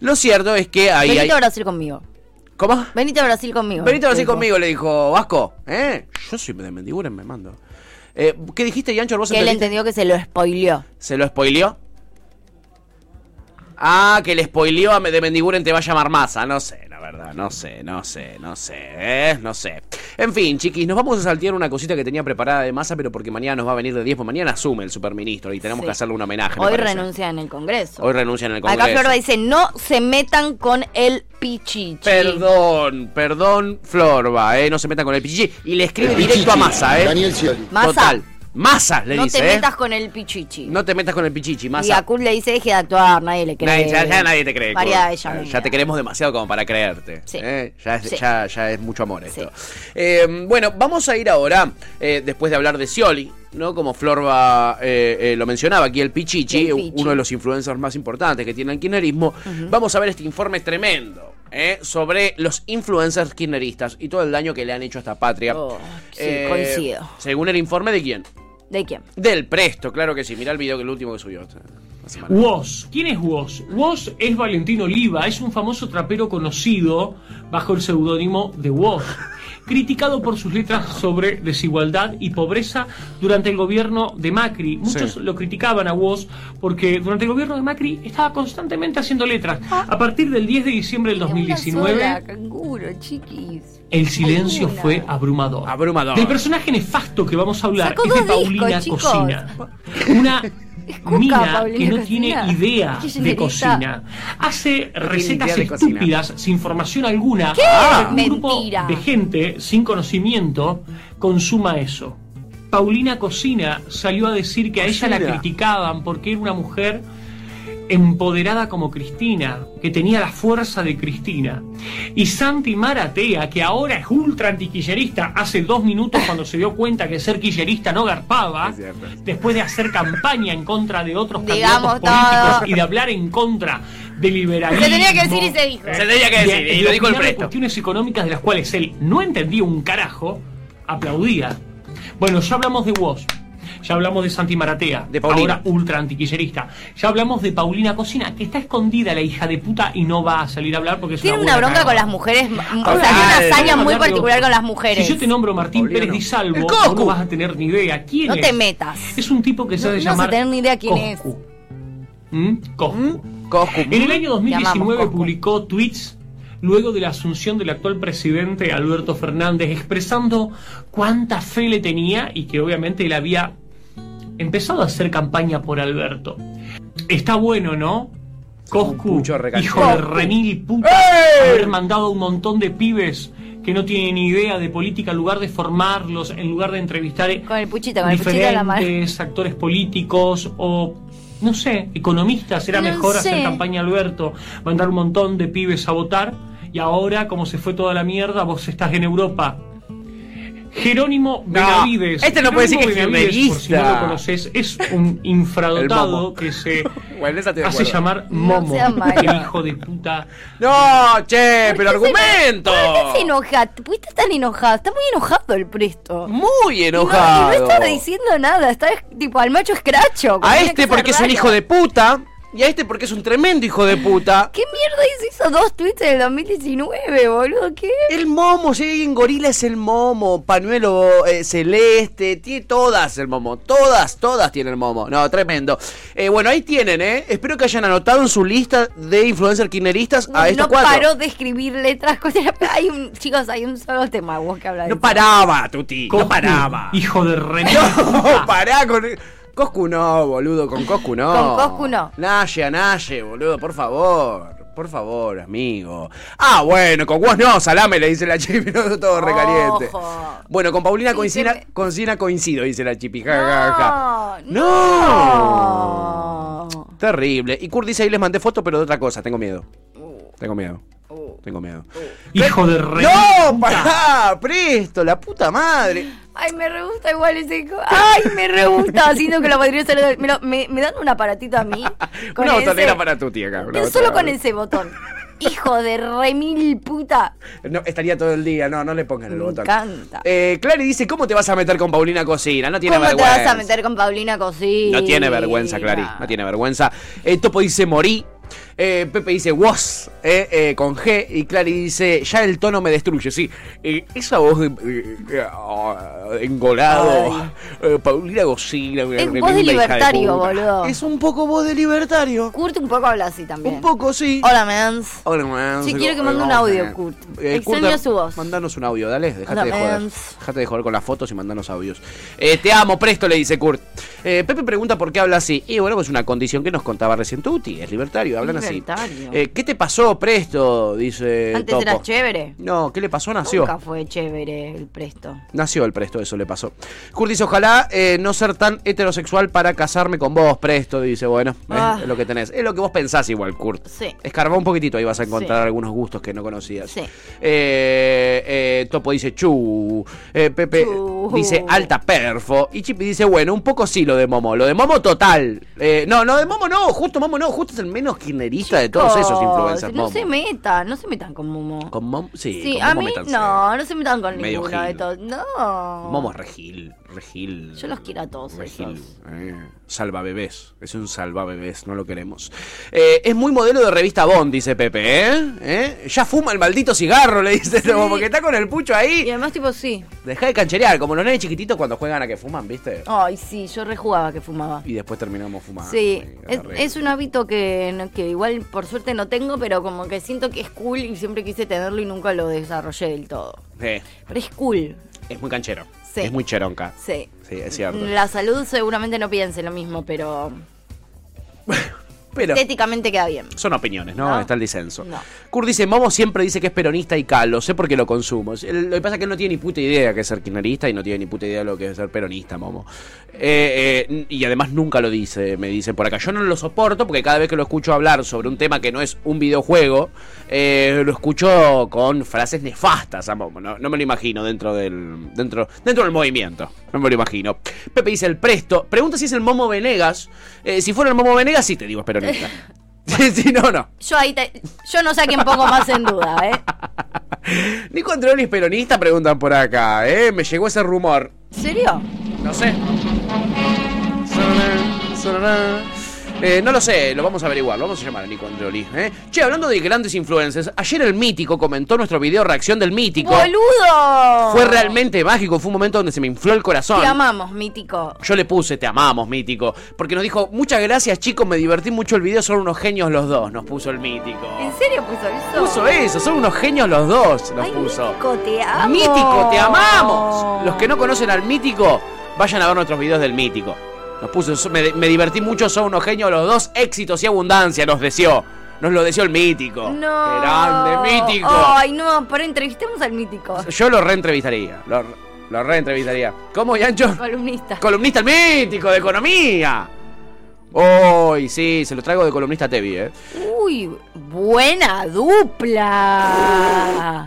Lo cierto es que ahí Venite hay. a Brasil conmigo. ¿Cómo? Venite a Brasil conmigo. Venite así Dijo. conmigo, le dijo Vasco. ¿Eh? Yo soy de Mendiguren, me mando. Eh, ¿Qué dijiste, Yancho? ¿Vos Que él entendió que se lo spoileó. ¿Se lo spoileó? Ah, que le spoileó a de Mendiguren te va a llamar masa. No sé, la verdad, no sé, no sé, no sé, ¿eh? no sé. En fin, chiquis, nos vamos a saltear una cosita que tenía preparada de masa, pero porque mañana nos va a venir de 10, pues mañana asume el superministro y tenemos Sí. que hacerle un homenaje. me Hoy renuncia en el Congreso. Hoy renuncia en el Congreso. Acá Florba dice, no se metan con el pichichi. Perdón, perdón, Florba, ¿eh? No se metan con el pichichi. Y le escribe directo a Massa, ¿eh? Daniel Scioli. Massa. Total. Massa le no dice, te ¿eh? metas con el pichichi. No te metas con el pichichi, y Massa. a Kul le dice, deje de actuar, nadie le cree. Nadie- ya, ya nadie te cree. María. Avellaneda. ya te queremos demasiado como para creerte. Sí. ¿eh? Ya, es, Sí. ya, ya es mucho amor esto. Eh, bueno, vamos a ir ahora, después de hablar de Scioli, ¿no? Como Florba eh, eh, lo mencionaba aquí, el Pichichi, El Pichi. uno de los influencers más importantes que tiene el kirchnerismo. Vamos a ver este informe tremendo. ¿eh? sobre los influencers kirchneristas y todo el daño que le han hecho a esta patria. Oh, sí, coincido. Según el informe de quién? ¿De quién? Del Presto, claro que sí. Mira el video que el último que subió. Woz. ¿Quién es Woz? Woz es Valentín Oliva, es un famoso trapero conocido bajo el seudónimo de Woz, criticado por sus letras sobre desigualdad y pobreza durante el gobierno de Macri. Muchos Sí. lo criticaban a Woz porque durante el gobierno de Macri estaba constantemente haciendo letras. A partir del 10 de diciembre del 2019, Chiquis. el silencio fue abrumador. Abrumador. Del personaje nefasto que vamos a hablar Sacó es de dos Paulina discos. Cocina. Una Cuca, mina que no Cocina. tiene idea de cocina. Hace recetas cocina. estúpidas sin formación alguna. ¿Qué? un grupo Mentira. de gente sin conocimiento consuma eso. Paulina Cocina salió a decir que a ella la criticaban porque era una mujer empoderada como Cristina, que tenía la fuerza de Cristina. Y Santi Maratea, que ahora es ultra antiquillerista, hace dos minutos cuando se dio cuenta que ser quillerista no garpaba, después de hacer campaña en contra de otros Digamos candidatos políticos todo. y de hablar en contra del liberalismo. Se tenía que decir y se dijo. Se tenía que decir, de- y de lo dijo el de Presto. cuestiones económicas de las cuales él no entendía un carajo, aplaudía. Bueno, ya hablamos de Woz. Ya hablamos de Santi Maratea, De Paulina. ahora ultra antiquillerista. Ya hablamos de Paulina Cocina, que está escondida la hija de puta y no va a salir a hablar porque es Tiene una una buena bronca con las mujeres, o sea, una hazaña Vamos a muy particular con las mujeres. Si yo te nombro Martín Pérez no. Di Salvo, vos no vas a tener ni idea quién No es. te metas. Es un tipo que se No- hace no vas a llamar tener ni idea quién es. Coscu. ¿Mm? Coscu. Coscu. En el año 2019 Llamamos Coscu. publicó tweets luego de la asunción del actual presidente Alberto Fernández expresando cuánta fe le tenía y que obviamente él había empezado a hacer campaña por Alberto. Está bueno, ¿no? Coscu, hijo de remil puta, ¡Ey! haber mandado a un montón de pibes que no tienen ni idea de política en lugar de formarlos, en lugar de entrevistar Con el puchito, con el puchito de la mano. diferentes actores políticos o no sé, economistas, era No mejor sé. hacer campaña Alberto, mandar un montón de pibes a votar y ahora como se fue toda la mierda, vos estás en Europa. Jerónimo Benavides. este no puede decir que es Benavides, Por si no lo conoces, es un infradotado que se Bueno, hace acuerdo. llamar Momo, el hijo de puta. No, che, ¿Por pero argumento. ¿Por qué está tan enojado? Está muy enojado el Presto. Muy Y no- enojado. Y no, está diciendo nada, está tipo al macho escracho. A este porque es un hijo de puta. Y a este porque es un tremendo hijo de puta. ¿Qué mierda hizo? Hizo dos tweets en el 2019, boludo. ¿Qué? El momo, si hay en gorila es el momo, pañuelo eh, celeste, tiene todas el momo, todas, todas tienen el momo. No, tremendo. Eh, bueno, ahí tienen, ¿eh? Espero que hayan anotado en su lista de influencer kirchneristas a estos no cuatro. paró de escribir letras. cosas. Hay un, chicos, hay un solo tema vos que habla de No eso. paraba, Tuti, no paraba. Hijo de re. No, pará con. Coscu no, boludo, con Coscu no. Con Coscu no. Naye, Naye, boludo, por favor. Por favor, amigo. Ah, bueno, con vos no, salame, le dice la chipi, no, todo recaliente. Ojo. Bueno, con Paulina coincida, me- coincida, coincido, dice la chipi. Ja, ja, ja. No. No. Terrible. Y Kurt dice ahí les mandé foto, pero de otra cosa, tengo miedo. Tengo miedo. Tengo miedo. Hijo de re. ¡No! ¡Pará! ¡Presto! ¡La puta madre! Ay, me re gusta igual ese. Ay, me re gusta. Siento que lo podría hacer. Me, me, me dan un aparatito a mí. Con Una ese- botonera para Tuti acá. una Solo con ese botón. Hijo de re mil puta. No, estaría todo el día, no, no le pongan el Me botón. encanta. Eh, Clary dice, ¿cómo te vas a meter con Paulina Cocina? No tiene ¿Cómo te vergüenza. vas a meter con Paulina Cocina? No tiene vergüenza, Clary. No tiene vergüenza. Eh, Topo dice morí. Eh, Pepe dice was eh, eh, con G. Y Clary dice ya el tono me destruye. Sí, esa voz de, ah, engolado. Paulina Cocina. una Es voz de libertario, boludo. Es un poco voz de libertario. Kurt un poco habla así también. Un poco, sí. Hola, mans. Hola, man. Sí, quiero que mande un audio, man. Kurt. Extraño su voz. Mandanos un audio, dale. Dejate Hola, de joder. mans. Dejate de joder con las fotos y mandanos audios. Te amo, presto, le dice Kurt. Pepe pregunta por qué habla así. Y bueno, pues una condición que nos contaba recién Tuti. Es libertario, hablan Libertario. Eh, ¿Qué te pasó, presto? Dice Antes Topo. era chévere. No, ¿qué le pasó? Nació. Nunca fue chévere el presto. Nació el presto, eso le pasó. Kurt dice, ojalá eh, no ser tan heterosexual para casarme con vos, presto. Dice, bueno, eh, Ah. es lo que tenés. Es lo que vos pensás igual, Kurt. Sí. Escarba un poquitito, ahí vas a encontrar Sí. algunos gustos que no conocías. Sí. Eh, Topo dice chu. Pepe Chu. dice alta perfo. Y Chipi dice, bueno, un poco sí lo de Momo. Lo de Momo total. No, no, de Momo no, justo Momo no, justo es el menos kirchnerista de todos esos influencers. No Momo. se metan, no se metan con Momo. Con Momo, sí, Sí, con a Momo mí no, no se metan con Medio ninguno de todos. No. Momo es regil, regil. Yo los quiero a todos Regil, esos. eh, salva bebés, es un salva bebés, no lo queremos. Eh, es muy modelo de revista Bond, dice Pepe, ¿eh? ¿Eh? Ya fuma el maldito cigarro, le dice, como porque está con el pucho Y ahí. además, tipo, sí. Deja de cancherear, como los nenes chiquititos cuando juegan a que fuman, ¿viste? Ay, sí, yo rejugaba que fumaba. Y después terminamos fumando. Sí, es, es un hábito que, que igual por suerte no tengo, pero como que siento que es cool y siempre quise tenerlo y nunca lo desarrollé del todo. Eh, Pero es cool, es muy canchero. Sí. Es muy cheronca. sí. Sí, es cierto. La salud seguramente no piense lo mismo, pero Pero estéticamente queda bien. son opiniones, ¿no? No. Está el disenso. No. Kurt dice, Momo siempre dice que es peronista y calo, sé por qué lo consumo. Lo que pasa es que él no tiene ni puta idea que es ser kirchnerista y no tiene ni puta idea de lo que es ser peronista, Momo. Eh, eh, y además nunca lo dice, me dicen por acá. Yo no lo soporto porque cada vez que lo escucho hablar sobre un tema que no es un videojuego, eh, lo escucho con frases nefastas a Momo. No, no me lo imagino dentro del, dentro, dentro del movimiento. No me lo imagino. Pepe dice el presto. Pregunta si es el Momo Venegas. Si fuera el Momo Venegas, sí te digo, es peronista. Sí, sí, no, no. Yo ahí te- yo no sé a quién pongo más en duda, ¿eh? Nico Andreoli es peronista, preguntan por acá, ¿eh? Me llegó ese rumor. ¿En serio? No sé. Eh, no lo sé, lo vamos a averiguar, lo vamos a llamar a Nico Andreoli. ¿eh? Che, hablando de grandes influencers, ayer el Mítico comentó nuestro video reacción del Mítico. ¡Boludo! Fue realmente mágico, fue un momento donde se me infló el corazón. Te amamos, mítico. Yo le puse, te amamos, Mítico, porque nos dijo, muchas gracias chicos, me divertí mucho el video, son unos genios los dos, nos puso el Mítico. ¿En serio puso eso? Puso eso, son unos genios los dos, nos Ay, puso. Mítico, te amo. Mítico, te amamos. Los que no conocen al Mítico, vayan a ver nuestros videos del Mítico. Nos puso, so- me, me divertí mucho, son unos genios los dos, éxitos y abundancia, nos deseó. Nos lo deseó el Mítico. No. Grande, Mítico. Ay, no, pero entrevistemos al mítico. Yo lo reentrevistaría, lo, lo reentrevistaría. ¿Cómo, Yancho? Columnista. Columnista el Mítico de Economía. Uy, sí, se lo traigo de columnista Tevi, ¿eh? Uy, buena dupla.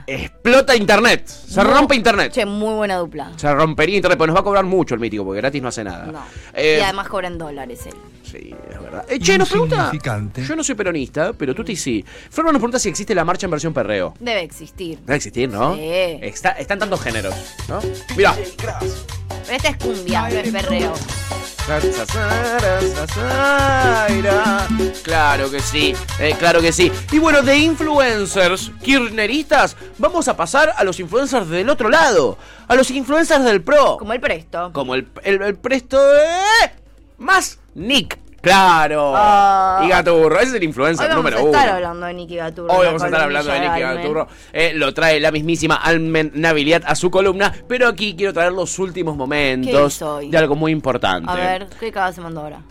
Explota Internet, se rompe Internet. Che, muy buena dupla. Se rompería Internet, pero nos va a cobrar mucho el Mítico, porque gratis no hace nada. No. Eh, y además cobran dólares él. Sí, es verdad. Eh, che, nos pregunta. Yo no soy peronista, pero tú sí. Flor nos pregunta si existe la marcha en versión perreo. Debe existir. Debe existir, ¿no? Sí. Está, están tantos géneros, ¿no? Mira. Pero esta es cumbia, no es perreo. Claro que sí, eh, claro que sí. Y bueno, de influencers kirchneristas, vamos a pasar a los influencers del otro lado. A los influencers del pro. Como el presto. Como el, el, el presto de... Más Nick. Claro. Ah. y Gaturro. Ese es el influencer Hoy vamos número a uno. estar hablando de Nicky Gaturro. Hoy la vamos a estar hablando de Nicky. Gaturro. Eh, lo trae la mismísima Almen Naviliat a su columna. Pero aquí quiero traer los últimos momentos de algo muy importante. A ver, ¿qué cagada se mandó ahora?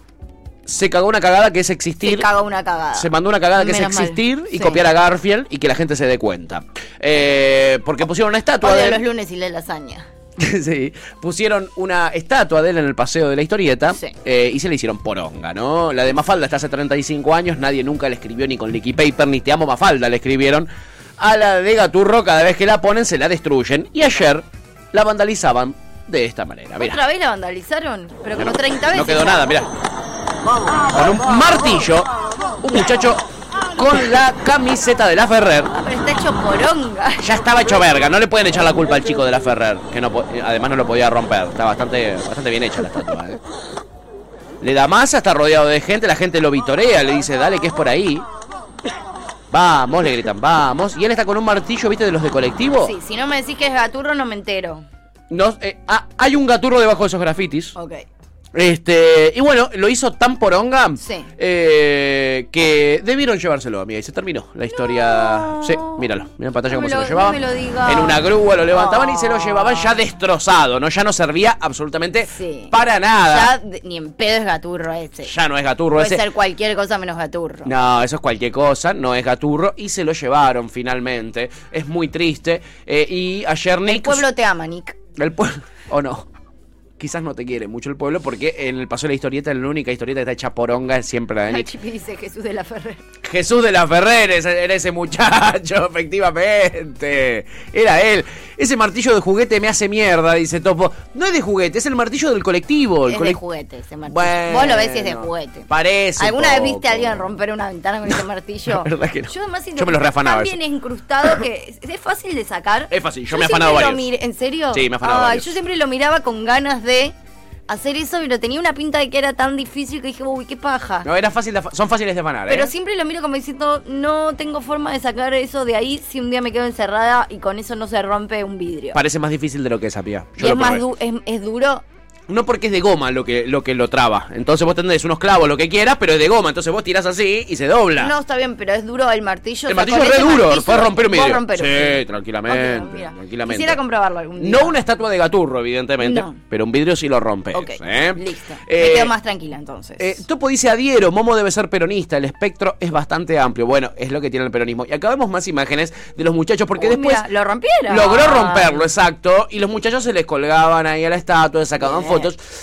Se cagó una cagada que es existir. Se cagó una cagada. Se mandó una cagada que Menos es mal. existir y Sí. copiar a Garfield y que la gente se dé cuenta. Eh, porque pusieron una estatua Odio de los lunes y lee lasaña. sí, pusieron una estatua de él en el paseo de la historieta Sí. eh, y se le hicieron poronga, ¿no? La de Mafalda está hace 35 años, nadie nunca le escribió ni con Licky Paper, ni Te amo Mafalda le escribieron. A la de Gaturro, cada vez que la ponen, se la destruyen. Y ayer la vandalizaban de esta manera. ¿Otra vez la vandalizaron? Pero como no, 30 veces. no quedó nada, mira. Con un martillo, un muchacho con la camiseta de la Ferrer. Ah, pero está hecho poronga. Ya estaba hecho verga, no le pueden echar la culpa al chico de la Ferrer, que no además no lo podía romper. Está bastante, bastante bien hecha la estatua. ¿eh? Le da masa, está rodeado de gente, la gente lo vitorea, le dice, dale que es por ahí. Vamos, le gritan, vamos. Y él está con un martillo, ¿viste? De los de colectivo. Sí, si no me decís que es Gaturro, no me entero. No, eh, ah, hay un gaturro debajo de esos grafitis. Ok. Este, y bueno, lo hizo tan poronga Sí. eh, que debieron llevárselo, amiga. Y se terminó la historia. Sí, míralo. Mira en pantalla No cómo se lo- llevaban. no. En una grúa lo levantaban y se lo llevaban ya destrozado, ¿no? Ya no servía absolutamente Sí. para nada. Ya ni en pedo es Gaturro ese. Ya, no es gaturro Puede ese. ser cualquier cosa menos Gaturro. No, eso es cualquier cosa, no es gaturro. Y se lo llevaron finalmente. Es muy triste. Eh, y ayer Nick. El pueblo te ama, Nick. El pueblo. O no. Quizás no te quiere mucho el pueblo porque en el paso de la historieta, la única historieta que está hecha poronga es siempre la de Nick. Dice Jesús de la Ferrer. Jesús de la Ferrer, era ese muchacho, efectivamente. Era él. Ese martillo de juguete me hace mierda, dice Topo. No es de juguete, es el martillo del colectivo. El Es de juguete ese martillo. Bueno, Vos lo ves y es de juguete. Parece. ¿Alguna vez viste a alguien romper una ventana con ese martillo? La verdad que no. Yo además Yo me lo está reafanaba eso. bien incrustado que es, fácil de sacar. Es fácil, yo me he afanado varios. miré- ¿En serio? Sí, me he afanado varios. Yo siempre lo miraba con ganas de hacer eso, pero tenía una pinta de que era tan difícil que dije, uy, qué paja. No, era fácil de son fáciles de afanar, ¿eh? Pero siempre lo miro como diciendo, no tengo forma de sacar eso de ahí si un día me quedo encerrada y con eso no se rompe un vidrio. Parece más difícil de lo que es, Apia. y Yo es lo más du- es, es duro. No porque es de goma lo que, lo que lo traba. Entonces vos tendés unos clavos, lo que quieras, pero es de goma. Entonces vos tirás así y se dobla. No, está bien, pero es duro el martillo. el o sea, martillo es re duro, puedes romper vidrio. romper sí, tranquilamente. Ok, mira. tranquilamente. Quisiera comprobarlo algún día. No una estatua de gaturro, evidentemente, No. pero un vidrio sí lo rompe. Ok, ¿eh? listo. Eh, me quedo más tranquila entonces. eh, Topo dice adhiero, Momo debe ser peronista, el espectro es bastante amplio. Bueno, es lo que tiene el peronismo. Y acá vemos más imágenes de los muchachos, porque Uy, después mira, lo rompieron. logró romperlo, exacto. Y los muchachos se les colgaban ahí a la estatua, sacaban Bien.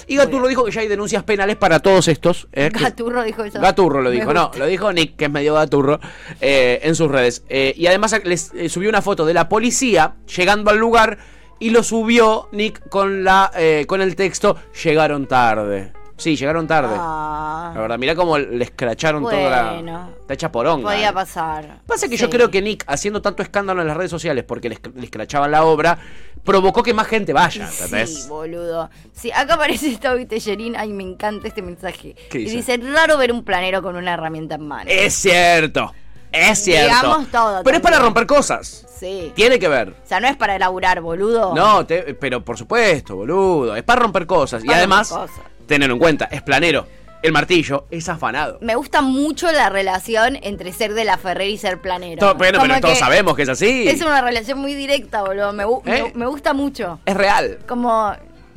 Y Gaturro dijo que ya hay denuncias penales para todos estos. ¿eh? Gaturro dijo eso. Gaturro lo dijo, no, lo dijo Nick, que es medio gaturro, eh, en sus redes. Eh, y además les eh, subió una foto de la policía llegando al lugar y lo subió Nick con, la, eh, con el texto Llegaron tarde. Sí, llegaron tarde. Ah, La verdad, mira cómo le escracharon toda la... Está hecha poronga. podía eh. pasar. Pasa que Sí. yo creo que Nick, haciendo tanto escándalo en las redes sociales porque le, esc- le escrachaban la obra, provocó que más gente vaya, ¿entendés? Sí, boludo. Sí, acá aparece Toby Tellerín. Ay, me encanta este mensaje. ¿Qué y dice? dice, raro ver un planero con una herramienta en mano. Es cierto, es cierto. Digamos todo Pero es para romper cosas. Sí. Tiene que ver. O sea, no es para elaborar, boludo. No, te- pero por supuesto, boludo. Es para romper cosas. y además, romper cosas. Tenerlo en cuenta, es planero. El martillo es afanado. Me gusta mucho la relación entre ser de la Ferrer y ser planero. Bueno, Como pero todos sabemos que es así. Es una relación muy directa, boludo. Me, gu- me- ¿Eh? me gusta mucho. Es real. Como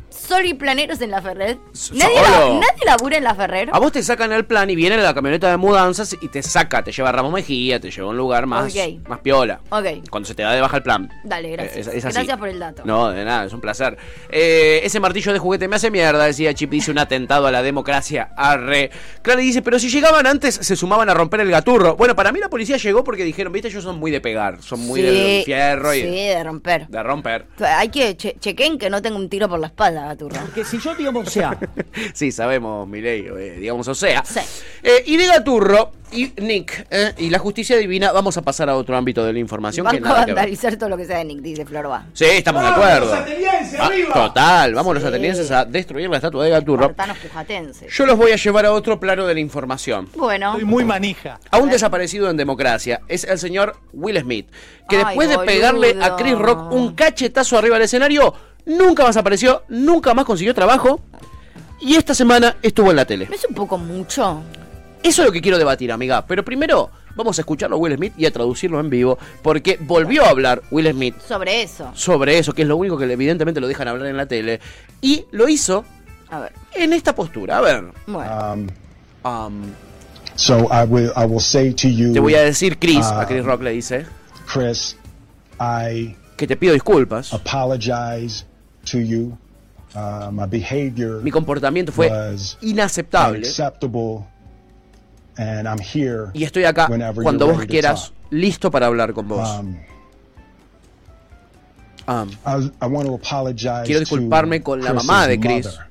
solo y planeros en la Ferrer. Nadie, la- nadie labura en la Ferrer. A vos te sacan el plan y viene la camioneta de mudanzas y te saca, te lleva a Ramos Mejía, te lleva a un lugar más, Ok. más piola. Ok. Cuando se te da de baja el plan. Dale, gracias. Eh, es- es así. gracias por el dato. No, de nada, es un placer. Eh, ese martillo de juguete me hace mierda, decía Chip, dice un atentado a la democracia. Arre. Claro, y dice, pero si llegaban antes, se sumaban a romper el gaturro. Bueno, para mí la policía llegó porque dijeron, viste, ellos son muy de pegar, son muy Sí, del fierro y Sí, de romper. de romper. Hay que che chequen que no tenga un tiro por la espalda. De Agaturro? Porque si yo, digamos, o sea, Sí, sabemos, Milei, eh, digamos, o sea. Eh, y de Gaturro y Nick eh, y la justicia divina, vamos a pasar a otro ámbito de la información que nada que vandalizar todo lo que sea de Nick, dice Florba. Sí, estamos de ¡Vamos, acuerdo. atenienses, Ah, arriba! total, vamos los atenienses a destruir la estatua de Gaturro. Yo los voy a llevar a otro plano de la información. Bueno. muy manija. A un desaparecido en democracia es el señor Will Smith, que Ay, después de pegarle a Chris Rock un cachetazo arriba del escenario, nunca más apareció, nunca más consiguió trabajo y esta semana estuvo en la tele. ¿No es un poco mucho? Eso es lo que quiero debatir, amiga. Pero primero vamos a escucharlo a Will Smith y a traducirlo en vivo, porque volvió a hablar Will Smith Sobre eso. sobre eso, que es lo único que evidentemente lo dejan hablar en la tele, y lo hizo A ver. en esta postura. A ver. Bueno. Um, Um, so I will I will say to you. te voy a decir Chris, uh, a Chris Rock le dice, Chris, I que te pido disculpas. apologize to you. Uh, my behavior Mi comportamiento fue was inaceptable. and I'm here. Y estoy acá cuando vos quieras, listo para hablar con vos. Um, Um, I, I want to apologize quiero disculparme to con la mamá de Chris. mother.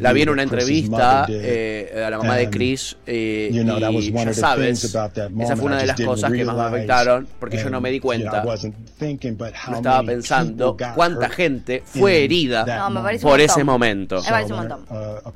La vi en una entrevista eh, a la mamá de Chris eh, y ya sabes, things about that esa fue una de las cosas que más me afectaron porque yo no me di cuenta. No estaba pensando cuánta gente fue herida No, por ese momento. Me parece un montón. uh,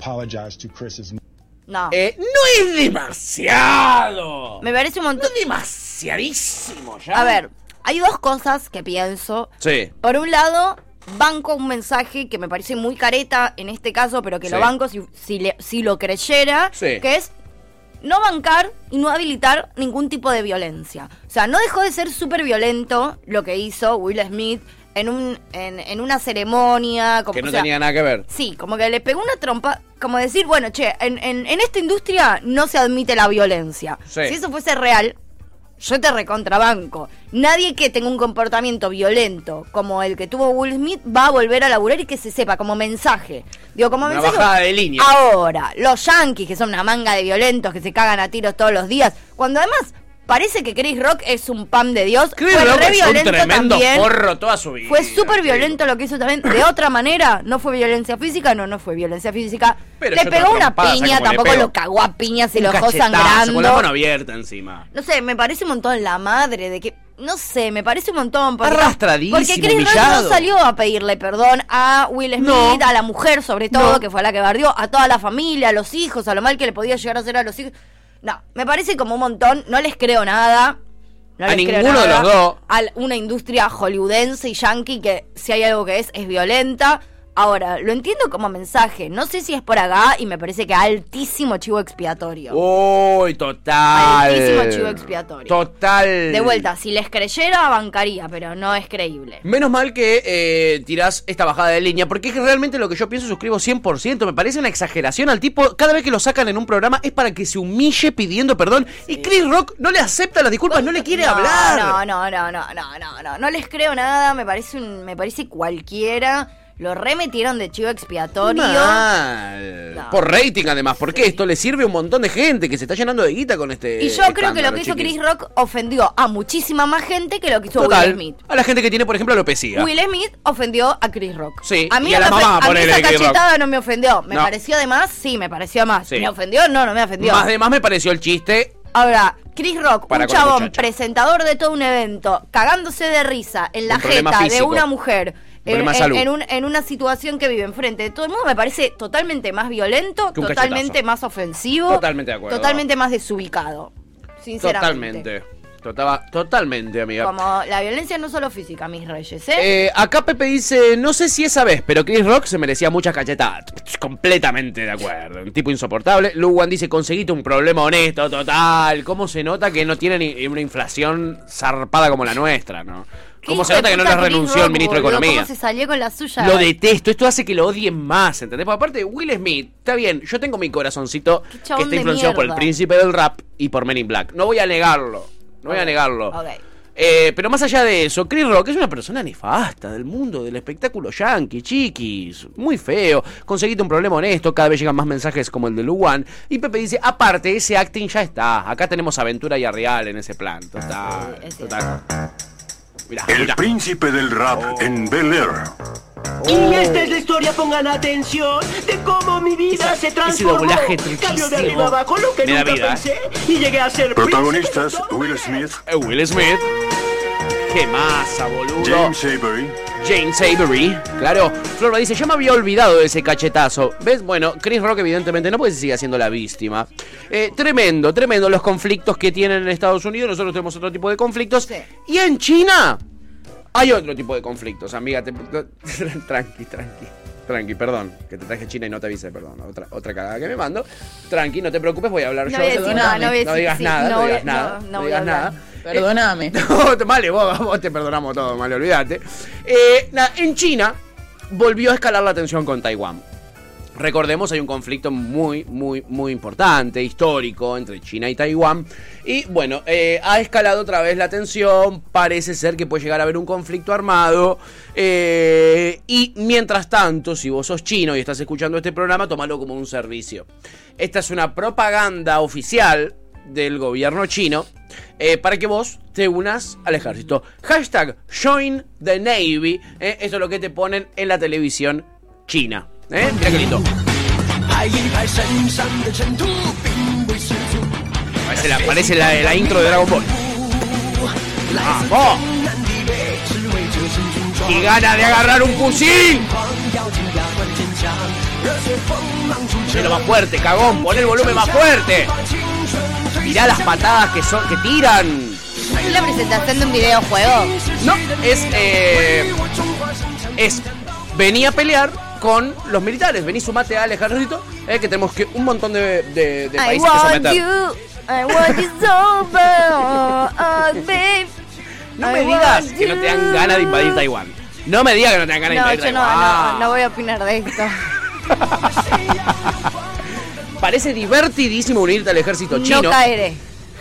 No. Eh, no es demasiado. Me parece un montón. Demasiadísimo ya. A ver, hay dos cosas que pienso. Sí. Por un lado, banco un mensaje que me parece muy careta en este caso, pero que Sí. lo banco si, si, le- si lo creyera, Sí. que es no bancar y no habilitar ningún tipo de violencia. O sea, no dejó de ser súper violento lo que hizo Will Smith en, un, en, en una ceremonia. Como, Que no o sea, tenía nada que ver. Sí, como que le pegó una trompa, como decir, bueno, che, en, en- en esta industria no se admite la violencia. Sí. Si eso fuese real, yo te recontrabanco. Nadie que tenga un comportamiento violento como el que tuvo Will Smith va a volver a laburar y que se sepa como mensaje. Digo, como Una mensaje. bajada de línea. Ahora, los yankees, que son una manga de violentos que se cagan a tiros todos los días, cuando además parece que Chris Rock es un pan de Dios, Chris fue Rock re es un violento tremendo también. porro toda su vida. Fue súper violento lo que hizo también. De otra manera, no fue violencia física, no, no fue violencia física. Pero le pegó una piña, ¿sabes cómo le tampoco lo cagó a piñas y Un lo dejó sangrando. Con la mano abierta encima. No sé, me parece un montón la madre de que. No sé, me parece un montón. Porque, Arrastradísimo, Porque Chris Rock no salió a pedirle perdón a Will Smith, No. a la mujer sobre todo, No. que fue la que bardió, a toda la familia, a los hijos, a lo mal que le podía llegar a hacer a los hijos. No, me parece como un montón. No les creo nada. No A les creo ninguno de los dos. A una industria hollywoodense y yankee que si hay algo que es, es violenta. Ahora, lo entiendo como mensaje. No sé si es por acá y me parece que altísimo chivo expiatorio. Uy, total. Altísimo chivo expiatorio. Total. De vuelta, si les creyera, bancaría, pero no es creíble. Menos mal que eh, tirás esta bajada de línea, porque es que realmente lo que yo pienso suscribo 100%. Me parece una exageración al tipo. Cada vez que lo sacan en un programa es para que se humille pidiendo perdón. Y Chris Rock no le acepta las disculpas, no le quiere no, hablar. No, no, no, no, no, no, no. No les creo nada, me parece un, me parece cualquiera. Lo remetieron de chivo expiatorio. Mal. No. Por rating, además, porque esto le sirve a un montón de gente que se está llenando de guita con este. Y yo creo que lo que hizo. Chris Rock ofendió a muchísima más gente que lo que hizo Total. Will Smith. A la gente que tiene, por ejemplo, alopecia. Will Smith ofendió a Chris Rock. Sí, A mí, y a no la mamá, a mí esa Rock. cachetada no me ofendió. ¿Me No. pareció de más? Sí, me pareció más. Sí. ¿Me ofendió? No, no me ofendió. Más de más me pareció el chiste. Ahora, Chris Rock, Para un chabón presentador de todo un evento, cagándose de risa en la Un jeta de una mujer. En, un- en una situación que vive enfrente de todo el mundo me parece totalmente más violento, totalmente cachetazo. más ofensivo, Totalmente de acuerdo. totalmente más desubicado. Sinceramente. Totalmente. Totalmente, amiga. Como la violencia no solo física, mis reyes, ¿eh? Eh, acá Pepe dice, no sé si esa vez, pero Chris Rock se merecía muchas cachetadas. Completamente de acuerdo. Un tipo insoportable. Luwan dice, conseguiste un problema honesto, total. ¿Cómo se nota que no tiene ni una inflación zarpada como la nuestra, no? ¿Cómo se nota que no le renunció el ministro de Economía? ¿Cómo se salió con la suya? Lo detesto, esto hace que lo odien más, ¿entendés? Porque aparte, Will Smith, está bien, yo tengo mi corazoncito que está influenciado por el príncipe del rap y por Men in Black. No voy a negarlo, no voy a negarlo. ok. Eh, pero más allá de eso, Chris Rock es una persona nefasta del mundo del espectáculo yankee, chiquis, muy feo. Conseguiste un problema honesto, cada vez llegan más mensajes como el de Luwan. Y Pepe dice, aparte, ese acting ya está. Acá tenemos aventura y real en ese plan. Total, total. El príncipe del rap en Bel Air. Y esta es la historia, pongan atención, de cómo mi vida se transformó. doblaje Cambio de arriba abajo, lo que Me nunca vida, pensé. Y llegué a ser Protagonistas, Will Smith, Eh, Will Smith. Qué masa, boludo. James Avery, James Avery. Claro. Florba dice, yo me había olvidado de ese cachetazo. ¿Ves? Bueno, Chris Rock evidentemente no, porque se sigue haciendo la víctima. Eh, tremendo, tremendo los conflictos que tienen en Estados Unidos. Nosotros tenemos otro tipo de conflictos. Y en China hay otro tipo de conflictos, amiga. te- tranqui, tranqui. Tranqui, perdón, que te traje China y no te avisé, perdón. Otra, otra cagada que me mando. Tranqui, no te preocupes, voy a hablar No yo. voy a decir no voy a decir- digas sí, nada, no no, voy- digas no, nada. no No, digas nada. Perdóname. No, vale, vos, te perdonamos todo, vale, olvídate. Eh, en China volvió a escalar la tensión con Taiwán. Recordemos, hay un conflicto muy, muy, muy importante, histórico, entre China y Taiwán. Y bueno, eh, ha escalado otra vez la tensión. Parece ser que puede llegar a haber un conflicto armado. eh, y mientras tanto, si vos sos chino y estás escuchando este programa, tómalo como un servicio. Esta es una propaganda oficial del gobierno chino eh, para que vos te unas al ejército. Hashtag Join the Navy. eh, eso es lo que te ponen en la televisión china. ¿eh? Mira qué lindo. Parece la, intro de Dragon Ball. ¡Vamos! ¡Y gana de agarrar un fusil! Ponelo más fuerte, cagón, pon el volumen más fuerte. Mirá las patadas que son, que tiran. ¿Es la presentación de un videojuego? No, es eh, es venía a pelear con los militares. Vení, sumate al ejército, eh, que tenemos que un montón de, de- de I países que someter. you, I want you so bad, oh, babe. No me digas que no te dan ganas de invadir Taiwán. No me digas que no te dan ganas No, de invadir yo no, Taiwán. no, no voy a opinar de esto. Parece divertidísimo unirte al ejército chino. No caeré.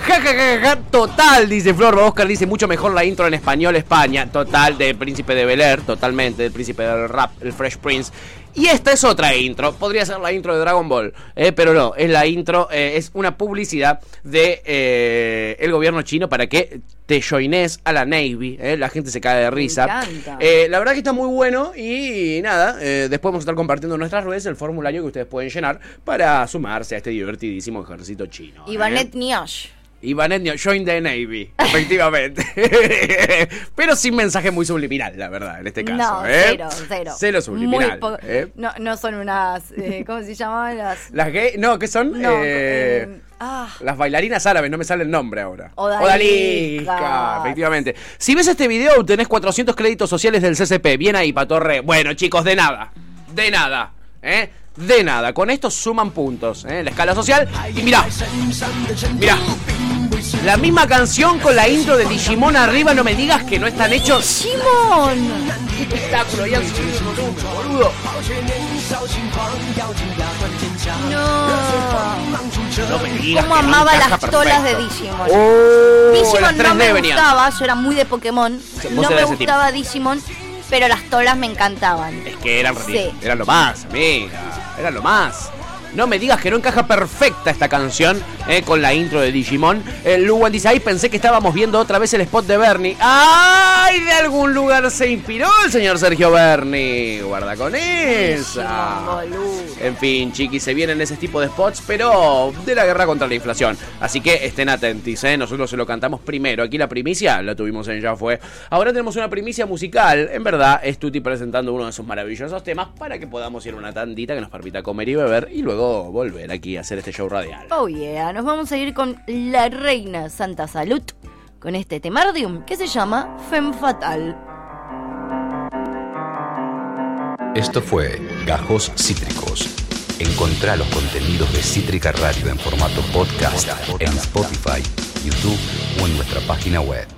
Ja, ja, ja, ja, total, dice Flor. Oscar dice mucho mejor la intro en español España. Total, del Príncipe de Bel Air, totalmente, del Príncipe del Rap, el Fresh Prince. Y esta es otra intro, podría ser la intro de Dragon Ball, eh, pero no, es la intro, eh, es una publicidad de eh, el gobierno chino para que te joines a la Navy, eh, la gente se cae de risa. encanta. Eh, la verdad que está muy bueno y nada, eh, después vamos a estar compartiendo en nuestras redes el formulario que ustedes pueden llenar para sumarse a este divertidísimo ejército chino. Ivanet Niosh. Ivan Etnio, join the Navy, efectivamente. Pero sin mensaje muy subliminal, la verdad, en este caso. No, ¿eh? cero, cero. Cero subliminal. Muy ¿eh? no, no son unas. eh, ¿Cómo se llamaban las.? Las gay, no, ¿qué son? No, Eh, ah, Las bailarinas árabes, no me sale el nombre ahora. Odalisca. Odalisca, efectivamente. Si ves este video, obtenés 400 créditos sociales del CCP. Bien ahí, Patorre. Bueno, chicos, de nada. De nada. ¿Eh? De nada. Con esto suman puntos. ¿eh? La escala social. Y mirá. Mirá. La misma canción con la intro de Digimon arriba, no me digas que no están hechos. ¡Simón! ¡Qué espectáculo! Y han subido el volumen, boludo. No. No me digas ¿Cómo que no amaba encaja las perfecto. tolas de Digimon? Oh, Digimon no 3D me venían. gustaba, yo era muy de Pokémon. No eras me ese gustaba Digimon, pero las tolas me encantaban. Es que eran, Sí. eran lo más, amiga. Eran lo más. No me digas que no encaja perfecta esta canción eh, con la intro de Digimon. El Luwan dice, ay, pensé que estábamos viendo otra vez el spot de Bernie. ¡Ay! De algún lugar se inspiró el señor Sergio Bernie. Guarda con esa. En fin, chiquis, se vienen ese tipo de spots, pero de la guerra contra la inflación. Así que estén atentos, ¿eh? Nosotros se lo cantamos primero. Aquí la primicia la tuvimos en Ya Fue. Ahora tenemos una primicia musical. En verdad, es Tuti presentando uno de esos maravillosos temas para que podamos ir a una tandita que nos permita comer y beber y luego volver aquí a hacer este show radial. Oh yeah, nos vamos a ir con la reina Santa Salud con este temardium que se llama Femme Fatal. Esto fue Gajos Cítricos. Encontrá los contenidos de Cítrica Radio en formato podcast en Spotify, YouTube o en nuestra página web.